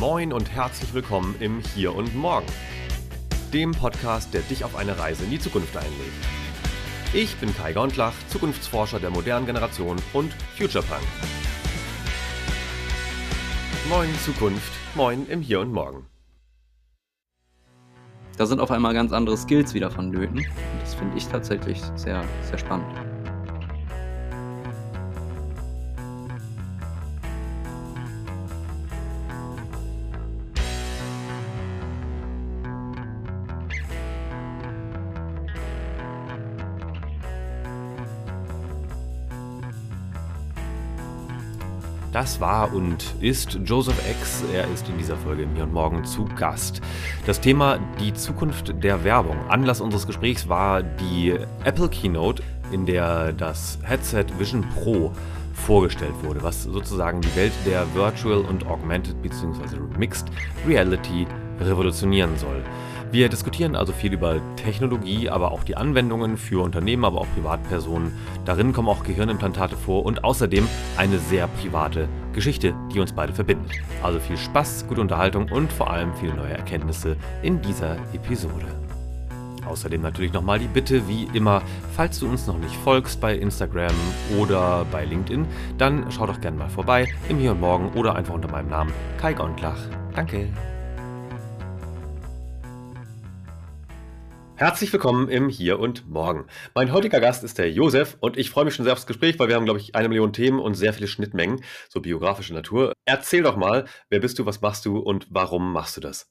Moin und herzlich willkommen im Hier und Morgen, dem Podcast, der dich auf eine Reise in die Zukunft einlädt. Ich bin Kai Gondlach, Zukunftsforscher der modernen Generation und Futurepunk. Moin Zukunft, moin im Hier und Morgen. Da sind auf einmal ganz andere Skills wieder vonnöten. Das finde ich tatsächlich sehr, sehr spannend. Das war und ist Joseph X. Er ist in dieser Folge im Hier und Morgen zu Gast. Das Thema die Zukunft der Werbung. Anlass unseres Gesprächs war die Apple Keynote, in der das Headset Vision Pro vorgestellt wurde, was sozusagen die Welt der Virtual und Augmented bzw. Mixed Reality revolutionieren soll. Wir diskutieren also viel über Technologie, aber auch die Anwendungen für Unternehmen, aber auch Privatpersonen. Darin kommen auch Gehirnimplantate vor und außerdem eine sehr private Geschichte, die uns beide verbindet. Also viel Spaß, gute Unterhaltung und vor allem viele neue Erkenntnisse in dieser Episode. Außerdem natürlich nochmal die Bitte, wie immer, falls du uns noch nicht folgst bei Instagram oder bei LinkedIn, dann schau doch gerne mal vorbei im Hier und Morgen oder einfach unter meinem Namen Kai Gondlach. Danke. Herzlich willkommen im Hier und Morgen. Mein heutiger Gast ist der Josef und ich freue mich schon sehr aufs Gespräch, weil wir haben, glaube ich, eine Million Themen und sehr viele Schnittmengen, so biografische Natur. Erzähl doch mal, wer bist du, was machst du und warum machst du das?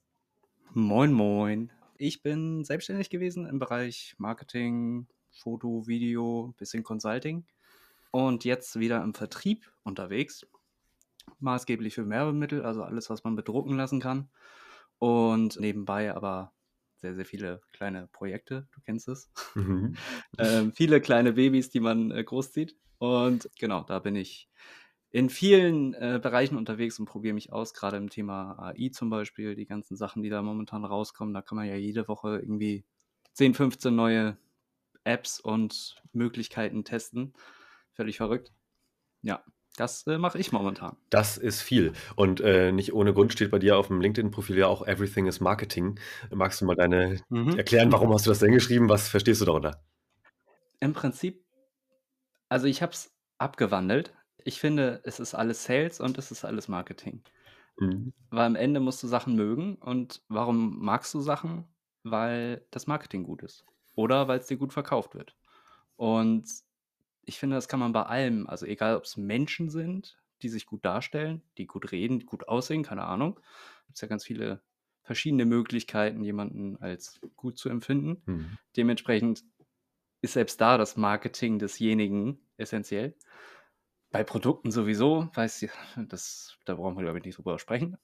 Moin, moin. Ich bin selbstständig gewesen im Bereich Marketing, Foto, Video, bisschen Consulting und jetzt wieder im Vertrieb unterwegs. Maßgeblich für Werbemittel, also alles, was man bedrucken lassen kann. Und nebenbei aber sehr, sehr viele kleine Projekte, du kennst es. Mhm. ähm, viele kleine Babys, die man äh, großzieht. Und genau, da bin ich in vielen äh, Bereichen unterwegs und probiere mich aus, gerade im Thema AI zum Beispiel, die ganzen Sachen, die da momentan rauskommen. Da kann man ja jede Woche irgendwie 10, 15 neue Apps und Möglichkeiten testen. Völlig verrückt. Ja, das äh, mache ich momentan. Das ist viel. Und äh, nicht ohne Grund steht bei dir auf dem LinkedIn-Profil ja auch Everything is Marketing. Magst du mal deine mhm. erklären, warum hast du das denn geschrieben? Was verstehst du darunter? Im Prinzip, also ich habe es abgewandelt. Ich finde, es ist alles Sales und es ist alles Marketing. Mhm. Weil am Ende musst du Sachen mögen. Und warum magst du Sachen? Weil das Marketing gut ist. Oder weil es dir gut verkauft wird. Und ich finde, das kann man bei allem, also egal ob es Menschen sind, die sich gut darstellen, die gut reden, die gut aussehen, keine Ahnung. Gibt es ja ganz viele verschiedene Möglichkeiten, jemanden als gut zu empfinden. Mhm. Dementsprechend ist selbst da das Marketing desjenigen essentiell. Bei Produkten sowieso, weiß ich, das, da brauchen wir, glaube ich, nicht drüber sprechen.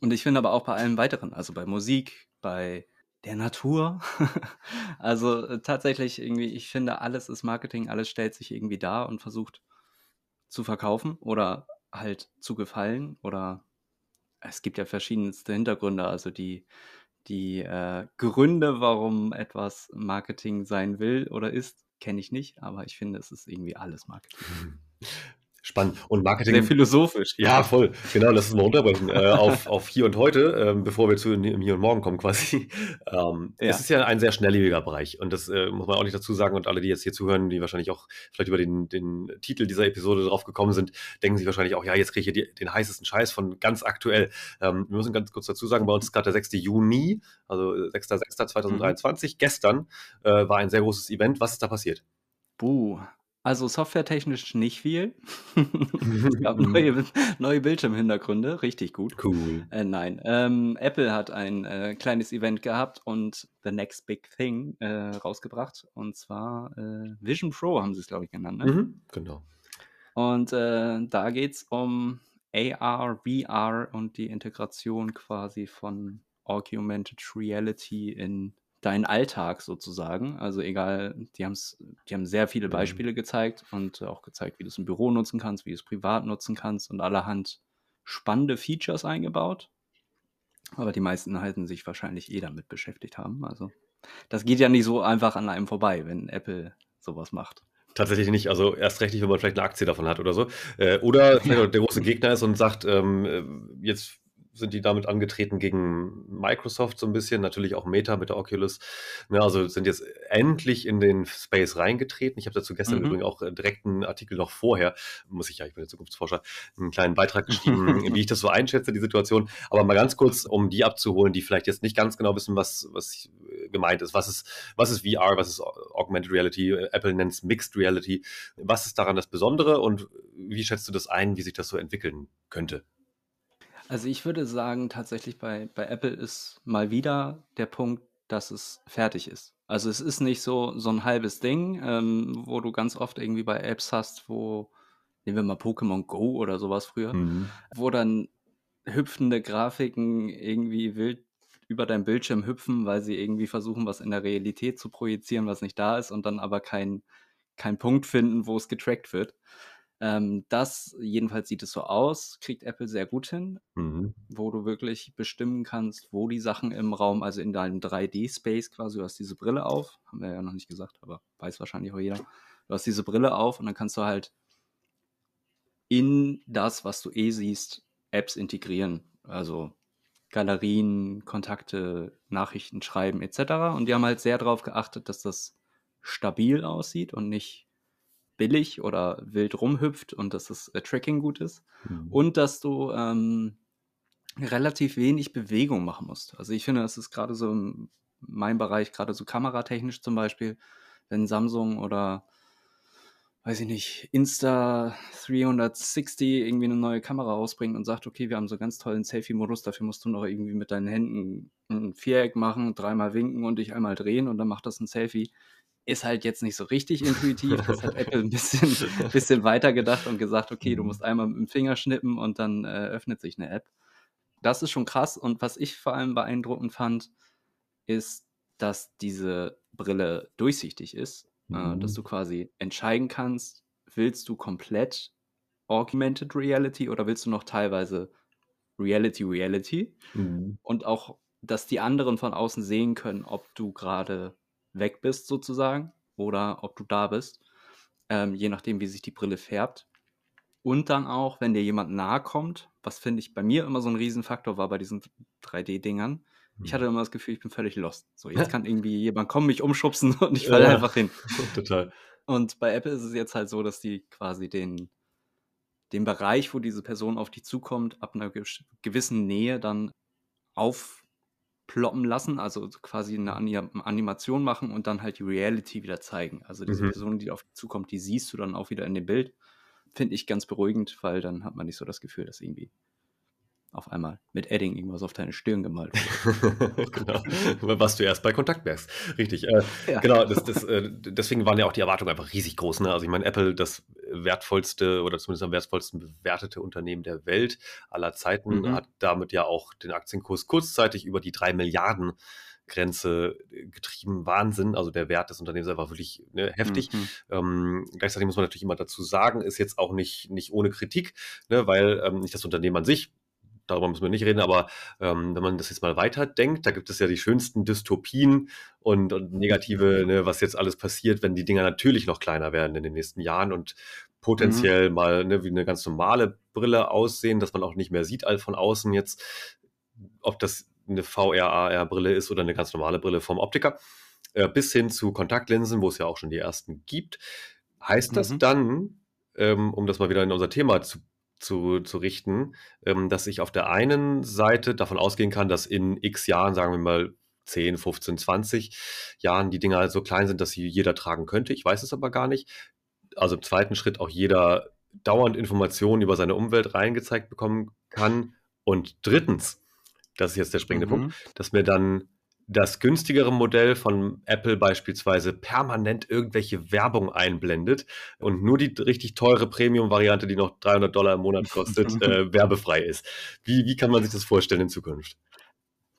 Und ich finde aber auch bei allem weiteren, also bei Musik, bei der Natur. also äh, tatsächlich irgendwie, ich finde, alles ist Marketing, alles stellt sich irgendwie dar und versucht zu verkaufen oder halt zu gefallen oder es gibt ja verschiedenste Hintergründe, also die, die äh, Gründe, warum etwas Marketing sein will oder ist, kenne ich nicht, aber ich finde, es ist irgendwie alles Marketing. Spannend. Und Marketing. Sehr philosophisch. Ja, voll. Genau, lass uns mal runterbrechen. äh, auf, auf hier und heute, ähm, bevor wir zu Hier und Morgen kommen quasi. Ähm, ja. Es ist ja ein sehr schnelllebiger Bereich. Und das äh, muss man auch nicht dazu sagen. Und alle, die jetzt hier zuhören, die wahrscheinlich auch vielleicht über den, den Titel dieser Episode drauf gekommen sind, denken sich wahrscheinlich auch, ja, jetzt kriege ich hier die, den heißesten Scheiß von ganz aktuell. Ähm, wir müssen ganz kurz dazu sagen, bei uns ist gerade der 6. Juni, also 6.6.2023. Mhm. Gestern äh, war ein sehr großes Event. Was ist da passiert? Buh, also softwaretechnisch nicht viel. es gab neue, neue Bildschirmhintergründe, richtig gut. Cool. Äh, nein, ähm, Apple hat ein äh, kleines Event gehabt und The Next Big Thing äh, rausgebracht. Und zwar äh, Vision Pro haben sie es, glaube ich, genannt. Ne? Mhm, genau. Und äh, da geht es um AR, VR und die Integration quasi von Augmented Reality in deinen Alltag sozusagen. Also egal, die, haben's, die haben sehr viele mhm. Beispiele gezeigt und auch gezeigt, wie du es im Büro nutzen kannst, wie du es privat nutzen kannst und allerhand spannende Features eingebaut. Aber die meisten halten sich wahrscheinlich eh damit beschäftigt haben. Also das geht ja nicht so einfach an einem vorbei, wenn Apple sowas macht. Tatsächlich nicht. Also erst recht nicht, wenn man vielleicht eine Aktie davon hat oder so. Äh, oder ja. der große Gegner ist und sagt, ähm, äh, jetzt sind die damit angetreten gegen Microsoft so ein bisschen, natürlich auch Meta mit der Oculus. Ja, also sind jetzt endlich in den Space reingetreten. Ich habe dazu gestern mhm. übrigens auch äh, direkt einen Artikel noch vorher, muss ich ja, ich bin der Zukunftsforscher, einen kleinen Beitrag geschrieben, wie ich das so einschätze, die Situation. Aber mal ganz kurz, um die abzuholen, die vielleicht jetzt nicht ganz genau wissen, was, was gemeint ist. Was ist, was ist VR, was ist Augmented Reality? Apple nennt es Mixed Reality. Was ist daran das Besondere und wie schätzt du das ein, wie sich das so entwickeln könnte? Also ich würde sagen, tatsächlich bei, bei Apple ist mal wieder der Punkt, dass es fertig ist. Also es ist nicht so, so ein halbes Ding, ähm, wo du ganz oft irgendwie bei Apps hast, wo, nehmen wir mal Pokémon Go oder sowas früher, mhm. wo dann hüpfende Grafiken irgendwie wild über dein Bildschirm hüpfen, weil sie irgendwie versuchen, was in der Realität zu projizieren, was nicht da ist und dann aber keinen kein Punkt finden, wo es getrackt wird. Ähm, das, jedenfalls sieht es so aus, kriegt Apple sehr gut hin, mhm. wo du wirklich bestimmen kannst, wo die Sachen im Raum, also in deinem 3D-Space quasi, du hast diese Brille auf, haben wir ja noch nicht gesagt, aber weiß wahrscheinlich auch jeder. Du hast diese Brille auf und dann kannst du halt in das, was du eh siehst, Apps integrieren. Also Galerien, Kontakte, Nachrichten schreiben etc. Und die haben halt sehr darauf geachtet, dass das stabil aussieht und nicht billig oder wild rumhüpft und dass das äh, Tracking gut ist. Mhm. Und dass du ähm, relativ wenig Bewegung machen musst. Also ich finde, das ist gerade so in meinem Bereich, gerade so kameratechnisch zum Beispiel, wenn Samsung oder weiß ich nicht, Insta 360 irgendwie eine neue Kamera rausbringt und sagt, okay, wir haben so einen ganz tollen Selfie-Modus, dafür musst du noch irgendwie mit deinen Händen ein Viereck machen, dreimal winken und dich einmal drehen und dann macht das ein Selfie ist halt jetzt nicht so richtig intuitiv. Das hat Apple ein bisschen, bisschen weiter gedacht und gesagt, okay, du mhm. musst einmal mit dem Finger schnippen und dann äh, öffnet sich eine App. Das ist schon krass. Und was ich vor allem beeindruckend fand, ist, dass diese Brille durchsichtig ist. Mhm. Äh, dass du mhm. quasi entscheiden kannst, willst du komplett Augmented Reality oder willst du noch teilweise Reality Reality? Mhm. Und auch, dass die anderen von außen sehen können, ob du gerade weg bist sozusagen oder ob du da bist, ähm, je nachdem, wie sich die Brille färbt. Und dann auch, wenn dir jemand nahe kommt, was finde ich bei mir immer so ein Riesenfaktor war bei diesen 3D-Dingern. Ich hatte mhm. immer das Gefühl, ich bin völlig lost. So, jetzt kann irgendwie jemand kommen, mich umschubsen und ich falle ja, einfach hin. Total. Und bei Apple ist es jetzt halt so, dass die quasi den, den Bereich, wo diese Person auf dich zukommt, ab einer gewissen Nähe dann auf ploppen lassen, also quasi eine Animation machen und dann halt die Reality wieder zeigen. Also diese mhm. Person, die auf dich zukommt, die siehst du dann auch wieder in dem Bild. Finde ich ganz beruhigend, weil dann hat man nicht so das Gefühl, dass irgendwie auf einmal mit Edding irgendwas auf deine Stirn gemalt genau. Was du erst bei Kontakt merkst. Richtig. Äh, ja. Genau, das, das, äh, deswegen waren ja auch die Erwartungen einfach riesig groß. Ne? Also ich meine, Apple, das wertvollste oder zumindest am wertvollsten bewertete Unternehmen der Welt aller Zeiten, mhm. hat damit ja auch den Aktienkurs kurzzeitig über die drei Milliarden Grenze getrieben. Wahnsinn. Also der Wert des Unternehmens war wirklich ne, heftig. Mhm. Ähm, gleichzeitig muss man natürlich immer dazu sagen, ist jetzt auch nicht, nicht ohne Kritik, ne, weil ähm, nicht das Unternehmen an sich darüber müssen wir nicht reden, aber ähm, wenn man das jetzt mal weiterdenkt, da gibt es ja die schönsten Dystopien und, und negative, ne, was jetzt alles passiert, wenn die Dinger natürlich noch kleiner werden in den nächsten Jahren und potenziell mhm. mal ne, wie eine ganz normale Brille aussehen, dass man auch nicht mehr sieht all von außen jetzt, ob das eine VR-AR-Brille ist oder eine ganz normale Brille vom Optiker, äh, bis hin zu Kontaktlinsen, wo es ja auch schon die ersten gibt. Heißt das mhm. dann, ähm, um das mal wieder in unser Thema zu zu, zu richten, ähm, dass ich auf der einen Seite davon ausgehen kann, dass in x Jahren, sagen wir mal 10, 15, 20 Jahren die Dinger so klein sind, dass sie jeder tragen könnte. Ich weiß es aber gar nicht. Also im zweiten Schritt auch jeder dauernd Informationen über seine Umwelt reingezeigt bekommen kann. Und drittens, das ist jetzt der springende mhm. Punkt, dass mir dann das günstigere Modell von Apple beispielsweise permanent irgendwelche Werbung einblendet und nur die richtig teure Premium-Variante, die noch 300 Dollar im Monat kostet, äh, werbefrei ist. Wie, wie kann man sich das vorstellen in Zukunft?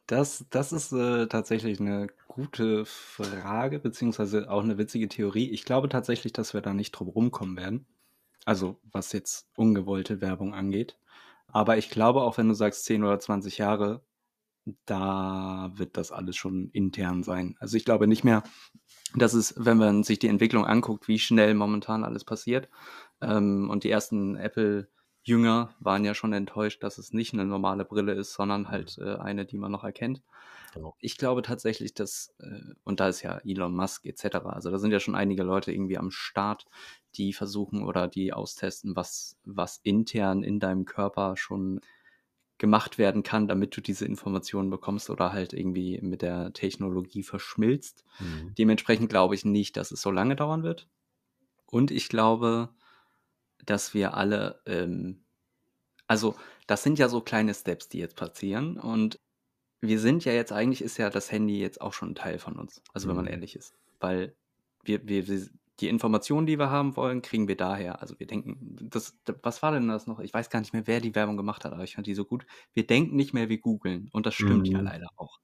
Das, das ist äh, tatsächlich eine gute Frage, beziehungsweise auch eine witzige Theorie. Ich glaube tatsächlich, dass wir da nicht drum rumkommen werden. Also, was jetzt ungewollte Werbung angeht. Aber ich glaube, auch wenn du sagst 10 oder 20 Jahre, da wird das alles schon intern sein. Also ich glaube nicht mehr, dass es, wenn man sich die Entwicklung anguckt, wie schnell momentan alles passiert ähm, und die ersten Apple Jünger waren ja schon enttäuscht, dass es nicht eine normale Brille ist, sondern halt äh, eine, die man noch erkennt. Genau. Ich glaube tatsächlich, dass, äh, und da ist ja Elon Musk etc., also da sind ja schon einige Leute irgendwie am Start, die versuchen oder die austesten, was, was intern in deinem Körper schon gemacht werden kann, damit du diese Informationen bekommst oder halt irgendwie mit der Technologie verschmilzt. Mhm. Dementsprechend glaube ich nicht, dass es so lange dauern wird. Und ich glaube, dass wir alle, ähm, also das sind ja so kleine Steps, die jetzt passieren. Und wir sind ja jetzt, eigentlich ist ja das Handy jetzt auch schon ein Teil von uns. Also wenn man mhm. ehrlich ist. Weil wir, wir, die Informationen, die wir haben wollen, kriegen wir daher. Also wir denken, das, was war denn das noch? Ich weiß gar nicht mehr, wer die Werbung gemacht hat, aber ich fand die so gut. Wir denken nicht mehr wie googeln und das stimmt mhm. ja leider auch.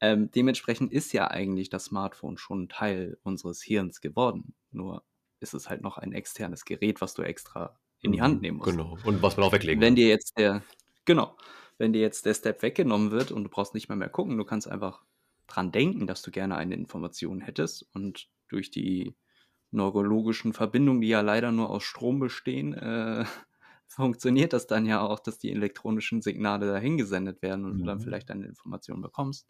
Ähm, dementsprechend ist ja eigentlich das Smartphone schon Teil unseres Hirns geworden. Nur ist es halt noch ein externes Gerät, was du extra in die Hand mhm, nehmen musst. Genau. Und was man auch weglegen Wenn dir jetzt der, genau, wenn dir jetzt der Step weggenommen wird und du brauchst nicht mehr mehr gucken, du kannst einfach dran denken, dass du gerne eine Information hättest und durch die neurologischen Verbindungen, die ja leider nur aus Strom bestehen, äh, funktioniert das dann ja auch, dass die elektronischen Signale dahin gesendet werden und mhm. du dann mhm. vielleicht eine Information bekommst.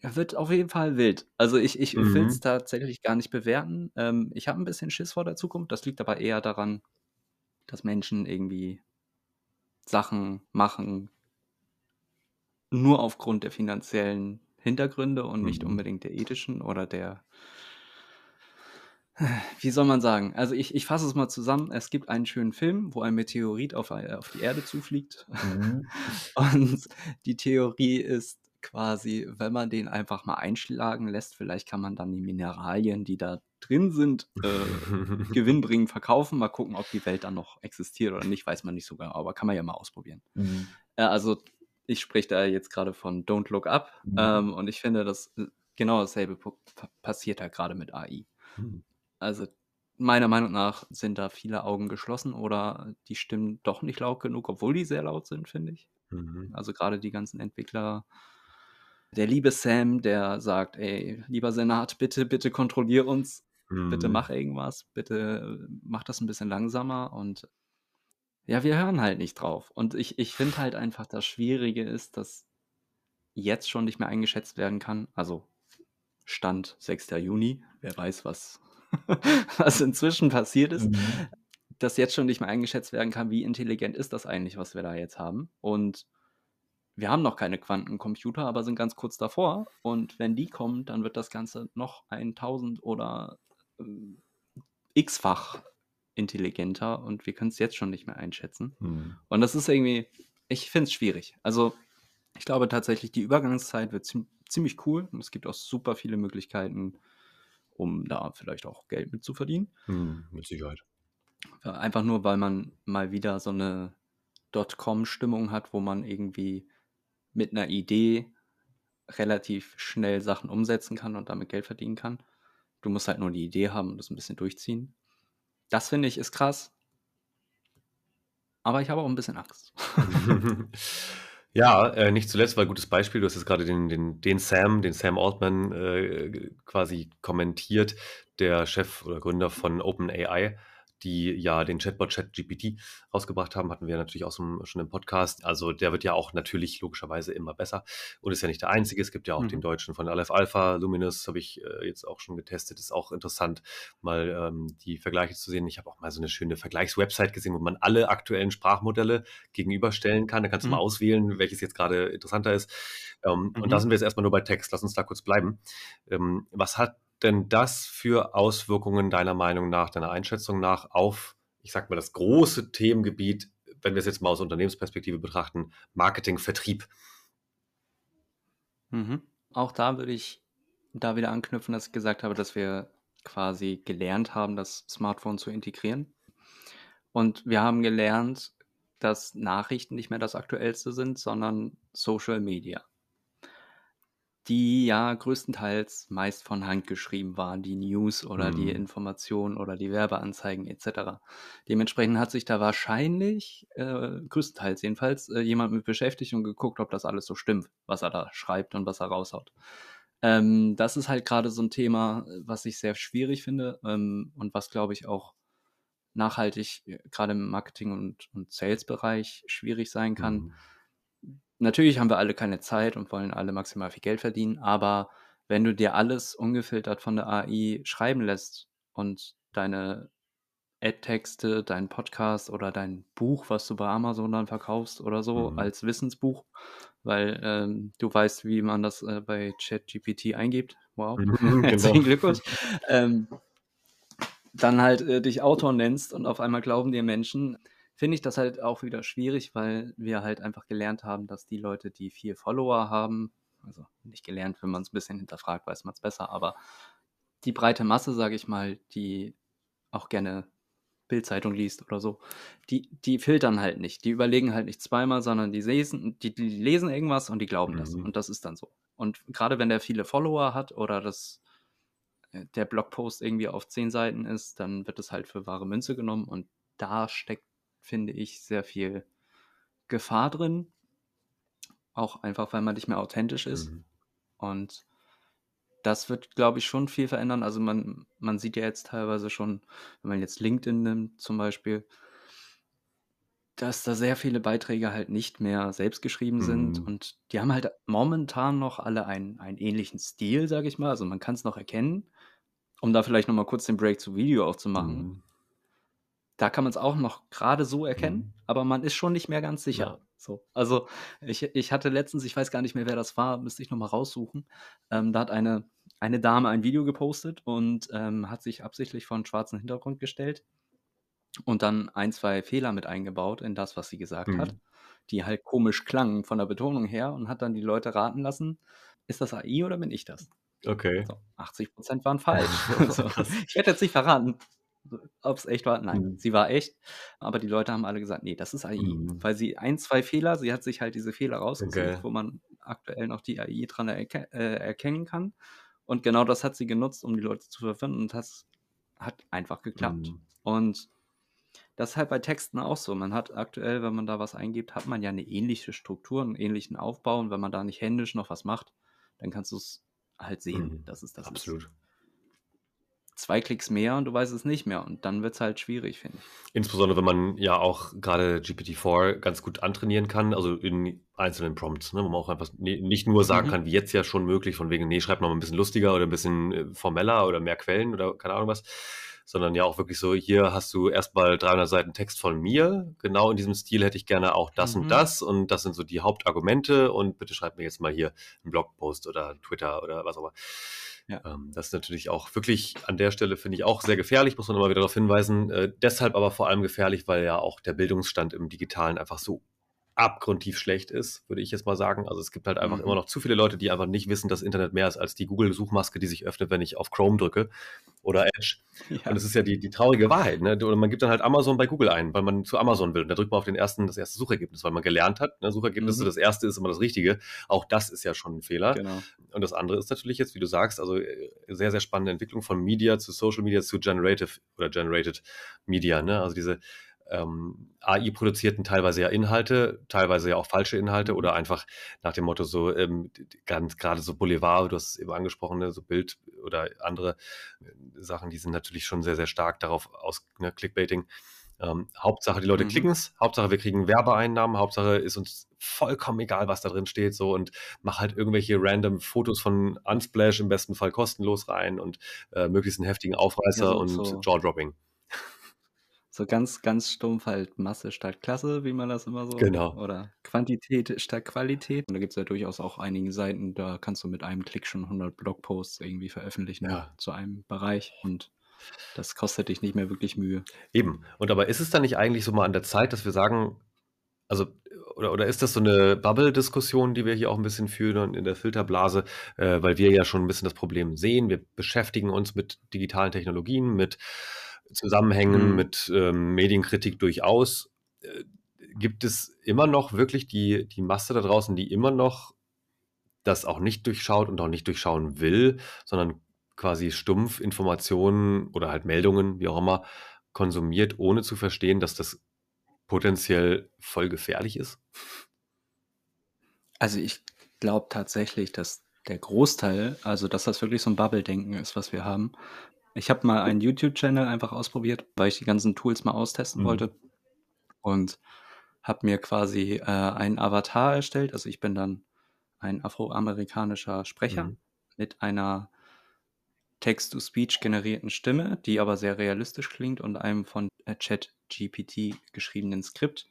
Er wird auf jeden Fall wild. Also ich, ich mhm. will es tatsächlich gar nicht bewerten. Ähm, ich habe ein bisschen Schiss vor der Zukunft. Das liegt aber eher daran, dass Menschen irgendwie Sachen machen, nur aufgrund der finanziellen Hintergründe und nicht mhm. unbedingt der ethischen oder der wie soll man sagen? Also ich, ich fasse es mal zusammen. Es gibt einen schönen Film, wo ein Meteorit auf, auf die Erde zufliegt. Mhm. Und die Theorie ist quasi, wenn man den einfach mal einschlagen lässt, vielleicht kann man dann die Mineralien, die da drin sind, äh, gewinnbringend verkaufen. Mal gucken, ob die Welt dann noch existiert oder nicht, weiß man nicht sogar, aber kann man ja mal ausprobieren. Mhm. Äh, also ich spreche da jetzt gerade von Don't Look Up mhm. ähm, und ich finde, dass äh, genau dasselbe passiert da gerade mit AI. Also meiner Meinung nach sind da viele Augen geschlossen oder die stimmen doch nicht laut genug, obwohl die sehr laut sind, finde ich. Mhm. Also gerade die ganzen Entwickler. Der liebe Sam, der sagt, ey, lieber Senat, bitte, bitte kontrollier uns, mhm. bitte mach irgendwas, bitte mach das ein bisschen langsamer und ja, wir hören halt nicht drauf. Und ich, ich finde halt einfach, das Schwierige ist, dass jetzt schon nicht mehr eingeschätzt werden kann. Also Stand 6. Juni, wer weiß, was was inzwischen passiert ist, mhm. dass jetzt schon nicht mehr eingeschätzt werden kann, wie intelligent ist das eigentlich, was wir da jetzt haben. Und wir haben noch keine Quantencomputer, aber sind ganz kurz davor. Und wenn die kommen, dann wird das Ganze noch ein Tausend oder äh, x-fach intelligenter und wir können es jetzt schon nicht mehr einschätzen. Mhm. Und das ist irgendwie, ich finde es schwierig. Also ich glaube tatsächlich, die Übergangszeit wird ziemlich cool und es gibt auch super viele Möglichkeiten, um da vielleicht auch Geld mit zu verdienen. Hm, mit Sicherheit. Einfach nur, weil man mal wieder so eine Dotcom-Stimmung hat, wo man irgendwie mit einer Idee relativ schnell Sachen umsetzen kann und damit Geld verdienen kann. Du musst halt nur die Idee haben und das ein bisschen durchziehen. Das finde ich ist krass. Aber ich habe auch ein bisschen Angst. Ja, äh, nicht zuletzt, weil gutes Beispiel, du hast jetzt gerade den, den, den Sam, den Sam Altman äh, quasi kommentiert, der Chef oder Gründer von OpenAI die ja den Chatbot ChatGPT rausgebracht haben, hatten wir natürlich auch schon im Podcast. Also der wird ja auch natürlich logischerweise immer besser und ist ja nicht der einzige. Es gibt ja auch mhm. den deutschen von Aleph Alpha, Luminous habe ich äh, jetzt auch schon getestet. Ist auch interessant, mal ähm, die Vergleiche zu sehen. Ich habe auch mal so eine schöne Vergleichswebsite gesehen, wo man alle aktuellen Sprachmodelle gegenüberstellen kann. Da kannst du mhm. mal auswählen, welches jetzt gerade interessanter ist. Ähm, mhm. Und da sind wir jetzt erstmal nur bei Text. Lass uns da kurz bleiben. Ähm, was hat denn das für Auswirkungen deiner Meinung nach, deiner Einschätzung nach auf, ich sag mal, das große Themengebiet, wenn wir es jetzt mal aus Unternehmensperspektive betrachten, Marketing, Vertrieb? Mhm. Auch da würde ich da wieder anknüpfen, dass ich gesagt habe, dass wir quasi gelernt haben, das Smartphone zu integrieren. Und wir haben gelernt, dass Nachrichten nicht mehr das Aktuellste sind, sondern Social Media die ja größtenteils meist von Hand geschrieben waren, die News oder die mhm. Informationen oder die Werbeanzeigen etc. Dementsprechend hat sich da wahrscheinlich, äh, größtenteils jedenfalls, äh, jemand mit beschäftigt und geguckt, ob das alles so stimmt, was er da schreibt und was er raushaut. Ähm, das ist halt gerade so ein Thema, was ich sehr schwierig finde ähm, und was, glaube ich, auch nachhaltig äh, gerade im Marketing- und, und Sales-Bereich schwierig sein kann. Mhm. Natürlich haben wir alle keine Zeit und wollen alle maximal viel Geld verdienen, aber wenn du dir alles ungefiltert von der AI schreiben lässt und deine Ad-Texte, dein Podcast oder dein Buch, was du bei Amazon dann verkaufst oder so, mhm. als Wissensbuch, weil ähm, du weißt, wie man das äh, bei ChatGPT eingibt. Wow, mhm, herzlichen genau. Glückwunsch. ähm, dann halt äh, dich Autor nennst und auf einmal glauben dir Menschen, finde ich das halt auch wieder schwierig, weil wir halt einfach gelernt haben, dass die Leute, die viel Follower haben, also nicht gelernt, wenn man es ein bisschen hinterfragt, weiß man es besser, aber die breite Masse, sage ich mal, die auch gerne Bildzeitung liest oder so, die, die filtern halt nicht. Die überlegen halt nicht zweimal, sondern die lesen, die, die lesen irgendwas und die glauben mhm. das. Und das ist dann so. Und gerade wenn der viele Follower hat oder das, äh, der Blogpost irgendwie auf zehn Seiten ist, dann wird es halt für wahre Münze genommen. Und da steckt, finde ich, sehr viel Gefahr drin. Auch einfach, weil man nicht mehr authentisch ist. Mhm. Und das wird, glaube ich, schon viel verändern. Also man, man sieht ja jetzt teilweise schon, wenn man jetzt LinkedIn nimmt zum Beispiel, dass da sehr viele Beiträge halt nicht mehr selbst geschrieben sind. Mhm. Und die haben halt momentan noch alle einen, einen ähnlichen Stil, sage ich mal. Also man kann es noch erkennen. Um da vielleicht nochmal kurz den Break zu Video aufzumachen. Mhm. Da kann man es auch noch gerade so erkennen, mhm. aber man ist schon nicht mehr ganz sicher. Ja. So. Also ich, ich hatte letztens, ich weiß gar nicht mehr, wer das war, müsste ich nochmal raussuchen. Ähm, da hat eine, eine Dame ein Video gepostet und ähm, hat sich absichtlich vor einen schwarzen Hintergrund gestellt und dann ein, zwei Fehler mit eingebaut in das, was sie gesagt mhm. hat, die halt komisch klangen von der Betonung her und hat dann die Leute raten lassen, ist das AI oder bin ich das? Okay. So, 80 Prozent waren falsch. so, ich werde jetzt nicht verraten, ob es echt war. Nein, mhm. sie war echt. Aber die Leute haben alle gesagt, nee, das ist AI. Mhm. Weil sie ein, zwei Fehler, sie hat sich halt diese Fehler rausgesucht, okay. wo man aktuell noch die AI dran erke äh, erkennen kann. Und genau das hat sie genutzt, um die Leute zu verwirren. Und das hat einfach geklappt. Mhm. Und das ist halt bei Texten auch so. Man hat aktuell, wenn man da was eingibt, hat man ja eine ähnliche Struktur, einen ähnlichen Aufbau. Und wenn man da nicht händisch noch was macht, dann kannst du es halt sehen. Mhm. Das ist das. Absolut. Ist zwei Klicks mehr und du weißt es nicht mehr. Und dann wird es halt schwierig, finde ich. Insbesondere, wenn man ja auch gerade GPT-4 ganz gut antrainieren kann, also in einzelnen Prompts, ne, wo man auch einfach nicht nur sagen mhm. kann, wie jetzt ja schon möglich, von wegen, nee, schreib noch mal ein bisschen lustiger oder ein bisschen äh, formeller oder mehr Quellen oder keine Ahnung was, sondern ja auch wirklich so, hier hast du erstmal 300 Seiten Text von mir, genau in diesem Stil hätte ich gerne auch das mhm. und das und das sind so die Hauptargumente und bitte schreib mir jetzt mal hier einen Blogpost oder Twitter oder was auch immer. Ja. Ähm, das ist natürlich auch wirklich an der Stelle, finde ich, auch sehr gefährlich, muss man immer wieder darauf hinweisen. Äh, deshalb aber vor allem gefährlich, weil ja auch der Bildungsstand im Digitalen einfach so abgrundtief schlecht ist, würde ich jetzt mal sagen. Also es gibt halt einfach mhm. immer noch zu viele Leute, die einfach nicht wissen, dass Internet mehr ist als die Google-Suchmaske, die sich öffnet, wenn ich auf Chrome drücke oder Edge. Ja. Und das ist ja die, die traurige Wahrheit. Ne? Oder man gibt dann halt Amazon bei Google ein, weil man zu Amazon will. Und da drückt man auf den ersten, das erste Suchergebnis, weil man gelernt hat. Ne? Suchergebnisse, mhm. das erste ist immer das Richtige. Auch das ist ja schon ein Fehler. Genau. Und das andere ist natürlich jetzt, wie du sagst, also äh, sehr, sehr spannende Entwicklung von Media zu Social Media zu Generative oder Generated Media. Ne? Also diese ähm, AI produzierten teilweise ja Inhalte, teilweise ja auch falsche Inhalte oder einfach nach dem Motto so ähm, ganz gerade so Boulevard, du hast es eben angesprochen, ne, so Bild oder andere äh, Sachen, die sind natürlich schon sehr, sehr stark darauf aus, ne, Clickbaiting. Ähm, Hauptsache, die Leute mhm. klicken es, Hauptsache, wir kriegen Werbeeinnahmen, Hauptsache ist uns vollkommen egal, was da drin steht, so und mach halt irgendwelche random Fotos von Unsplash im besten Fall kostenlos rein und äh, möglichst einen heftigen Aufreißer ja, so, und so. Jaw-Dropping. So ganz, ganz stumpf halt Masse statt Klasse, wie man das immer so. Genau. Oder Quantität statt Qualität. Und da gibt es ja durchaus auch einige Seiten, da kannst du mit einem Klick schon 100 Blogposts irgendwie veröffentlichen ja. zu einem Bereich. Und das kostet dich nicht mehr wirklich Mühe. Eben. Und aber ist es dann nicht eigentlich so mal an der Zeit, dass wir sagen, also, oder, oder ist das so eine Bubble-Diskussion, die wir hier auch ein bisschen führen in der Filterblase, äh, weil wir ja schon ein bisschen das Problem sehen. Wir beschäftigen uns mit digitalen Technologien, mit Zusammenhängen mhm. mit ähm, Medienkritik durchaus. Äh, gibt es immer noch wirklich die, die Masse da draußen, die immer noch das auch nicht durchschaut und auch nicht durchschauen will, sondern quasi stumpf Informationen oder halt Meldungen, wie auch immer, konsumiert, ohne zu verstehen, dass das potenziell voll gefährlich ist? Also ich glaube tatsächlich, dass der Großteil, also dass das wirklich so ein Bubble-Denken ist, was wir haben, Ich habe mal einen YouTube-Channel einfach ausprobiert, weil ich die ganzen Tools mal austesten mhm. wollte und habe mir quasi äh, einen Avatar erstellt. Also ich bin dann ein afroamerikanischer Sprecher mhm. mit einer Text-to-Speech generierten Stimme, die aber sehr realistisch klingt und einem von Chat-GPT geschriebenen Skript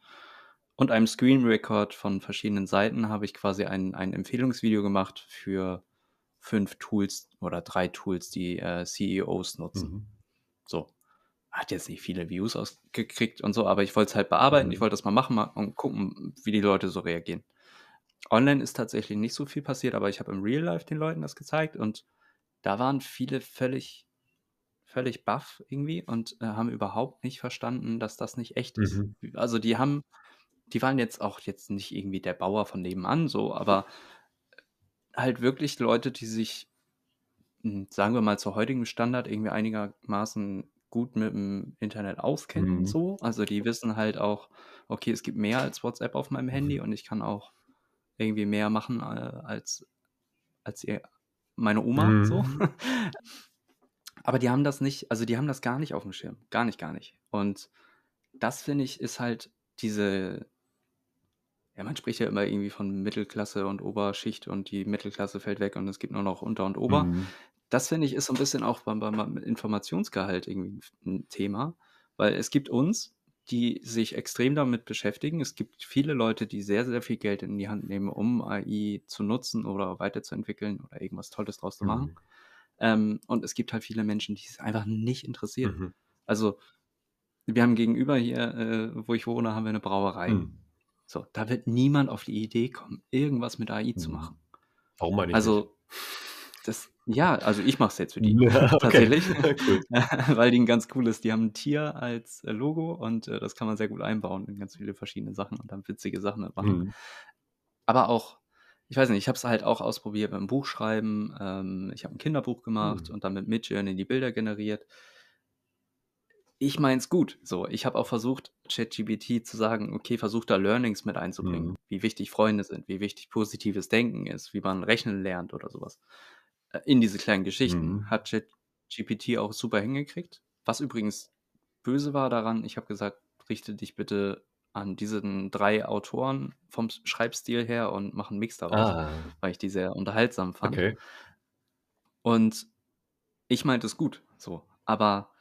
und einem Screen Record von verschiedenen Seiten habe ich quasi ein, ein Empfehlungsvideo gemacht für fünf Tools oder drei Tools, die äh, CEOs nutzen. Mhm. So. Hat jetzt nicht viele Views ausgekriegt und so, aber ich wollte es halt bearbeiten, mhm. ich wollte das mal machen und gucken, wie die Leute so reagieren. Online ist tatsächlich nicht so viel passiert, aber ich habe im Real Life den Leuten das gezeigt und da waren viele völlig, völlig baff irgendwie und äh, haben überhaupt nicht verstanden, dass das nicht echt ist. Mhm. Also die haben, die waren jetzt auch jetzt nicht irgendwie der Bauer von nebenan so, aber halt wirklich Leute, die sich, hm, sagen wir mal, zu heutigem Standard irgendwie einigermaßen gut mit dem Internet auskennen, mhm. so. Also die wissen halt auch, okay, es gibt mehr als WhatsApp auf meinem Handy mhm. und ich kann auch irgendwie mehr machen äh, als, als ihr, meine Oma, mhm. so. Aber die haben das nicht, also die haben das gar nicht auf dem Schirm. Gar nicht, gar nicht. Und das finde ich ist halt diese, ja, man spricht ja immer irgendwie von Mittelklasse und Oberschicht und die Mittelklasse fällt weg und es gibt nur noch Unter und Ober. Mhm. Das finde ich ist so ein bisschen auch beim, beim Informationsgehalt irgendwie ein Thema, weil es gibt uns, die sich extrem damit beschäftigen. Es gibt viele Leute, die sehr, sehr viel Geld in die Hand nehmen, um AI zu nutzen oder weiterzuentwickeln oder irgendwas Tolles draus zu machen. Mhm. Ähm, und es gibt halt viele Menschen, die es einfach nicht interessieren. Mhm. Also, wir haben gegenüber hier, äh, wo ich wohne, haben wir eine Brauerei. Mhm. So, da wird niemand auf die Idee kommen, irgendwas mit AI zu mhm. machen. Warum meine ich Also, das, ja, also ich mache es jetzt für die Ja, okay. tatsächlich, weil die ein ganz cooles, die haben ein Tier als äh, Logo und äh, das kann man sehr gut einbauen in ganz viele verschiedene Sachen und dann witzige Sachen machen. Mhm. Aber auch, ich weiß nicht, ich habe es halt auch ausprobiert beim Buchschreiben. Ähm, ich habe ein Kinderbuch gemacht Mhm. und dann mit Midjourney die Bilder generiert ich meine es gut. So, ich habe auch versucht, ChatGPT zu sagen, okay, versuch da Learnings mit einzubringen, mhm. wie wichtig Freunde sind, wie wichtig positives Denken ist, wie man rechnen lernt oder sowas. Äh, in diese kleinen Geschichten mhm. hat ChatGPT auch super hingekriegt. Was übrigens böse war daran, ich habe gesagt, richte dich bitte an diesen drei Autoren vom Schreibstil her und mach einen Mix daraus, ah. weil ich die sehr unterhaltsam fand. Okay. Und ich meinte es gut, so. Aber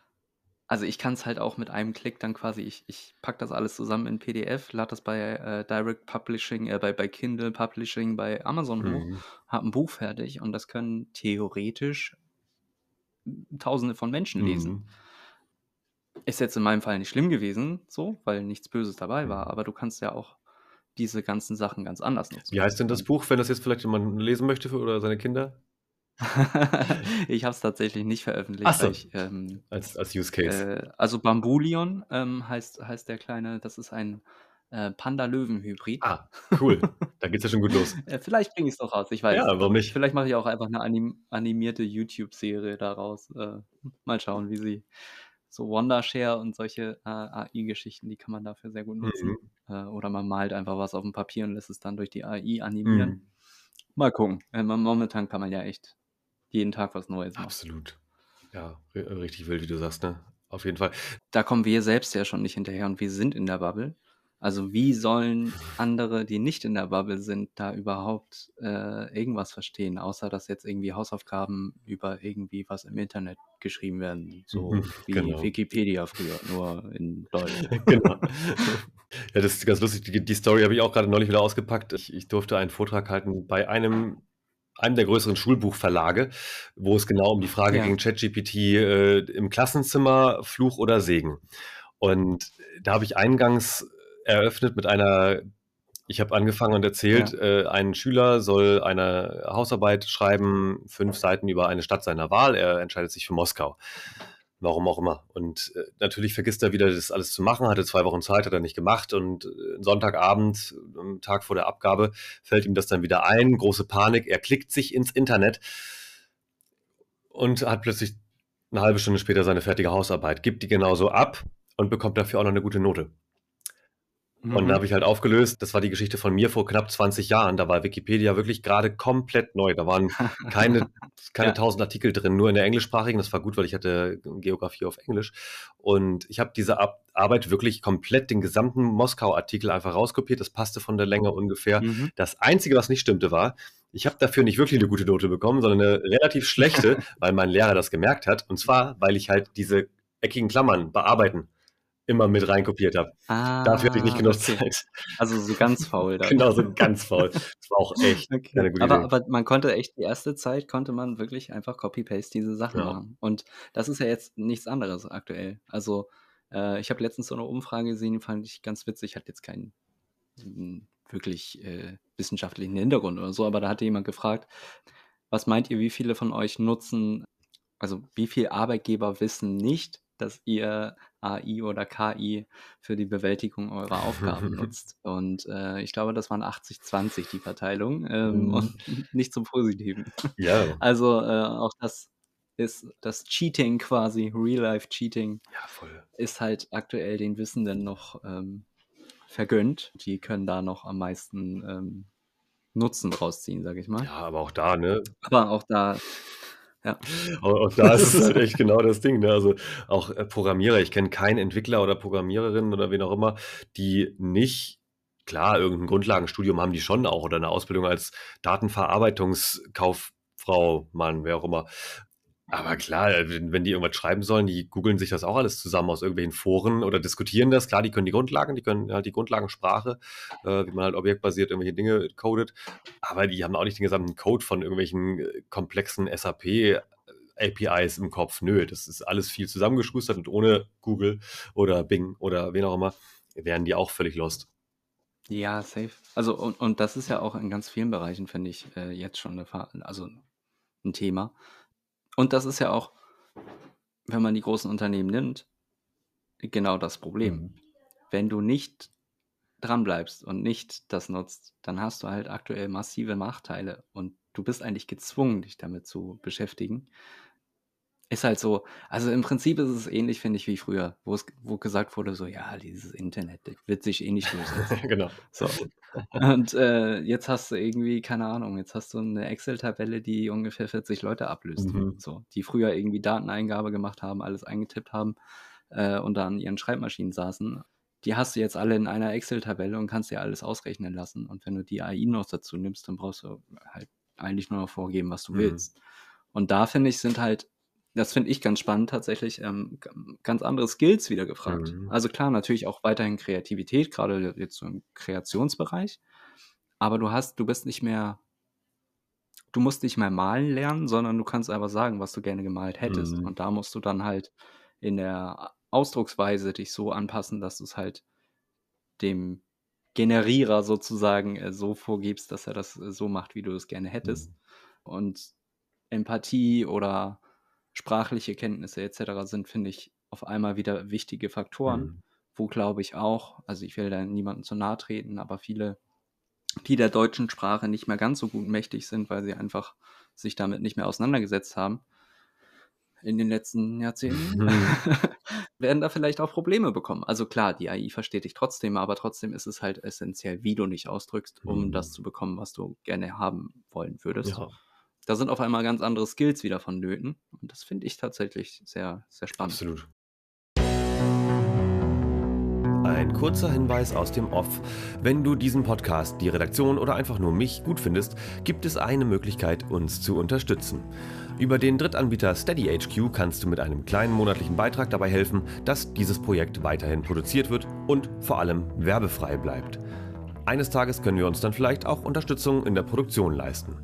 also ich kann es halt auch mit einem Klick dann quasi, ich, ich packe das alles zusammen in PDF, lade das bei äh, Direct Publishing, äh, bei, bei Kindle Publishing, bei Amazon hoch, mhm. habe ein Buch fertig und das können theoretisch Tausende von Menschen mhm. lesen. Ist jetzt in meinem Fall nicht schlimm gewesen, so, weil nichts Böses dabei war, mhm. aber du kannst ja auch diese ganzen Sachen ganz anders nutzen. Wie heißt denn das Buch, wenn das jetzt vielleicht jemand lesen möchte für, oder seine Kinder? Ich habe es tatsächlich nicht veröffentlicht, Ach so, ich, ähm, als, als Use Case. äh, also Bambulion ähm, heißt, heißt der kleine, das ist ein äh, Panda-Löwen-Hybrid. Ah, cool. Da geht's ja schon gut los. Äh, vielleicht bringe ich es doch raus, ich weiß Ja, warum nicht? Vielleicht mache ich auch einfach eine anim animierte YouTube-Serie daraus. Äh, mal schauen, wie sie so Wondershare und solche äh, AI-Geschichten, die kann man dafür sehr gut nutzen. Mhm. Äh, oder man malt einfach was auf dem Papier und lässt es dann durch die AI animieren. Mhm. Mal gucken. Momentan kann man ja echt jeden Tag was Neues machen. Absolut. Ja, richtig wild, wie du sagst, ne? Auf jeden Fall. Da kommen wir selbst ja schon nicht hinterher und wir sind in der Bubble. Also wie sollen andere, die nicht in der Bubble sind, da überhaupt äh, irgendwas verstehen, außer dass jetzt irgendwie Hausaufgaben über irgendwie was im Internet geschrieben werden, so mhm, wie genau. Wikipedia früher, nur in Deutsch. genau. Ja, das ist ganz lustig. Die, die Story habe ich auch gerade neulich wieder ausgepackt. Ich, ich durfte einen Vortrag halten bei einem einem der größeren Schulbuchverlage, wo es genau um die Frage ja. ging, ChatGPT äh, im Klassenzimmer, Fluch oder Segen. Und da habe ich eingangs eröffnet mit einer, ich habe angefangen und erzählt, ja. äh, ein Schüler soll eine Hausarbeit schreiben, fünf Seiten über eine Stadt seiner Wahl, er entscheidet sich für Moskau. Warum auch immer. Und äh, natürlich vergisst er wieder, das alles zu machen, hatte zwei Wochen Zeit, hat er nicht gemacht und äh, Sonntagabend, am Tag vor der Abgabe, fällt ihm das dann wieder ein, große Panik, er klickt sich ins Internet und hat plötzlich eine halbe Stunde später seine fertige Hausarbeit, gibt die genauso ab und bekommt dafür auch noch eine gute Note. Mhm. Und da habe ich halt aufgelöst, das war die Geschichte von mir vor knapp 20 Jahren. Da war Wikipedia wirklich gerade komplett neu. Da waren keine, keine ja. tausend Artikel drin, nur in der englischsprachigen. Das war gut, weil ich hatte Geografie auf Englisch. Und ich habe diese Arbeit wirklich komplett, den gesamten Moskau-Artikel einfach rauskopiert. Das passte von der Länge ungefähr. Mhm. Das Einzige, was nicht stimmte, war, ich habe dafür nicht wirklich eine gute Note bekommen, sondern eine relativ schlechte, weil mein Lehrer das gemerkt hat. Und zwar, weil ich halt diese eckigen Klammern bearbeiten immer mit reinkopiert habe. Ah, Dafür hatte ich nicht genug okay. Zeit. Also so ganz faul. Dann. genau, so ganz faul. Das war auch echt okay. keine gute aber, Idee. Aber man konnte echt, die erste Zeit konnte man wirklich einfach Copy-Paste diese Sachen ja. machen. Und das ist ja jetzt nichts anderes aktuell. Also äh, ich habe letztens so eine Umfrage gesehen, die fand ich ganz witzig, hat jetzt keinen hm, wirklich äh, wissenschaftlichen Hintergrund oder so, aber da hatte jemand gefragt, was meint ihr, wie viele von euch nutzen, also wie viele Arbeitgeber wissen nicht, dass ihr AI oder KI für die Bewältigung eurer Aufgaben nutzt. Und äh, ich glaube, das waren 80-20 die Verteilung ähm, mhm. und nicht zum Positiven. Ja. Also äh, auch das ist das Cheating quasi, Real-Life-Cheating, ja, ist halt aktuell den Wissenden noch ähm, vergönnt. Die können da noch am meisten ähm, Nutzen rausziehen, sage ich mal. Ja, aber auch da, ne? Aber auch da ja. Und, da ist es halt echt genau das Ding. Ne? Also auch äh, Programmierer, ich kenne keinen Entwickler oder Programmiererin oder wen auch immer, die nicht klar, irgendein Grundlagenstudium haben die schon auch oder eine Ausbildung als Datenverarbeitungskauffrau, Mann, wer auch immer. Aber klar, wenn, die irgendwas schreiben sollen, die googeln sich das auch alles zusammen aus irgendwelchen Foren oder diskutieren das. Klar, die können die Grundlagen, die können halt die Grundlagensprache, äh, wie man halt objektbasiert irgendwelche Dinge codet. Aber die haben auch nicht den gesamten Code von irgendwelchen äh, komplexen SAP APIs im Kopf. Nö, das ist alles viel zusammengeschustert und ohne Google oder Bing oder wen auch immer wären die auch völlig lost. Ja, safe. Also, und, und das ist ja auch in ganz vielen Bereichen, finde ich, äh, jetzt schon eine, also ein Thema. Und das ist ja auch, wenn man die großen Unternehmen nimmt, genau das Problem. Mhm. Wenn du nicht dranbleibst und nicht das nutzt, dann hast du halt aktuell massive Nachteile und du bist eigentlich gezwungen, dich damit zu beschäftigen. Ist halt so, also im Prinzip ist es ähnlich, finde ich, wie früher, wo es wo gesagt wurde, so, ja, dieses Internet das wird sich eh nicht durchsetzen. genau. So. Und äh, jetzt hast du irgendwie, keine Ahnung, jetzt hast du eine Excel-Tabelle, die ungefähr 40 Leute ablöst. Mhm. So, die früher irgendwie Dateneingabe gemacht haben, alles eingetippt haben äh, und dann an ihren Schreibmaschinen saßen. Die hast du jetzt alle in einer Excel-Tabelle und kannst dir alles ausrechnen lassen. Und wenn du die AI noch dazu nimmst, dann brauchst du halt eigentlich nur noch vorgeben, was du mhm. willst. Und da finde ich, sind halt das finde ich ganz spannend tatsächlich, ähm, ganz andere Skills wieder gefragt. Mhm. Also klar, natürlich auch weiterhin Kreativität, gerade jetzt so im Kreationsbereich. Aber du hast, du bist nicht mehr, du musst nicht mehr malen lernen, sondern du kannst einfach sagen, was du gerne gemalt hättest. Mhm. Und da musst du dann halt in der Ausdrucksweise dich so anpassen, dass du es halt dem Generierer sozusagen äh, so vorgibst, dass er das äh, so macht, wie du es gerne hättest. Mhm. Und Empathie oder sprachliche Kenntnisse etc. sind, finde ich, auf einmal wieder wichtige Faktoren, mhm. wo glaube ich auch, also ich will da niemandem zu nahe treten, aber viele, die der deutschen Sprache nicht mehr ganz so gut mächtig sind, weil sie einfach sich damit nicht mehr auseinandergesetzt haben in den letzten Jahrzehnten, mhm. werden da vielleicht auch Probleme bekommen. Also klar, die AI versteht dich trotzdem, aber trotzdem ist es halt essentiell, wie du dich ausdrückst, um mhm. das zu bekommen, was du gerne haben wollen würdest. Ja da sind auf einmal ganz andere Skills wieder vonnöten. Und das finde ich tatsächlich sehr, sehr spannend. Absolut. Ein kurzer Hinweis aus dem Off. Wenn du diesen Podcast, die Redaktion oder einfach nur mich gut findest, gibt es eine Möglichkeit, uns zu unterstützen. Über den Drittanbieter SteadyHQ kannst du mit einem kleinen monatlichen Beitrag dabei helfen, dass dieses Projekt weiterhin produziert wird und vor allem werbefrei bleibt. Eines Tages können wir uns dann vielleicht auch Unterstützung in der Produktion leisten.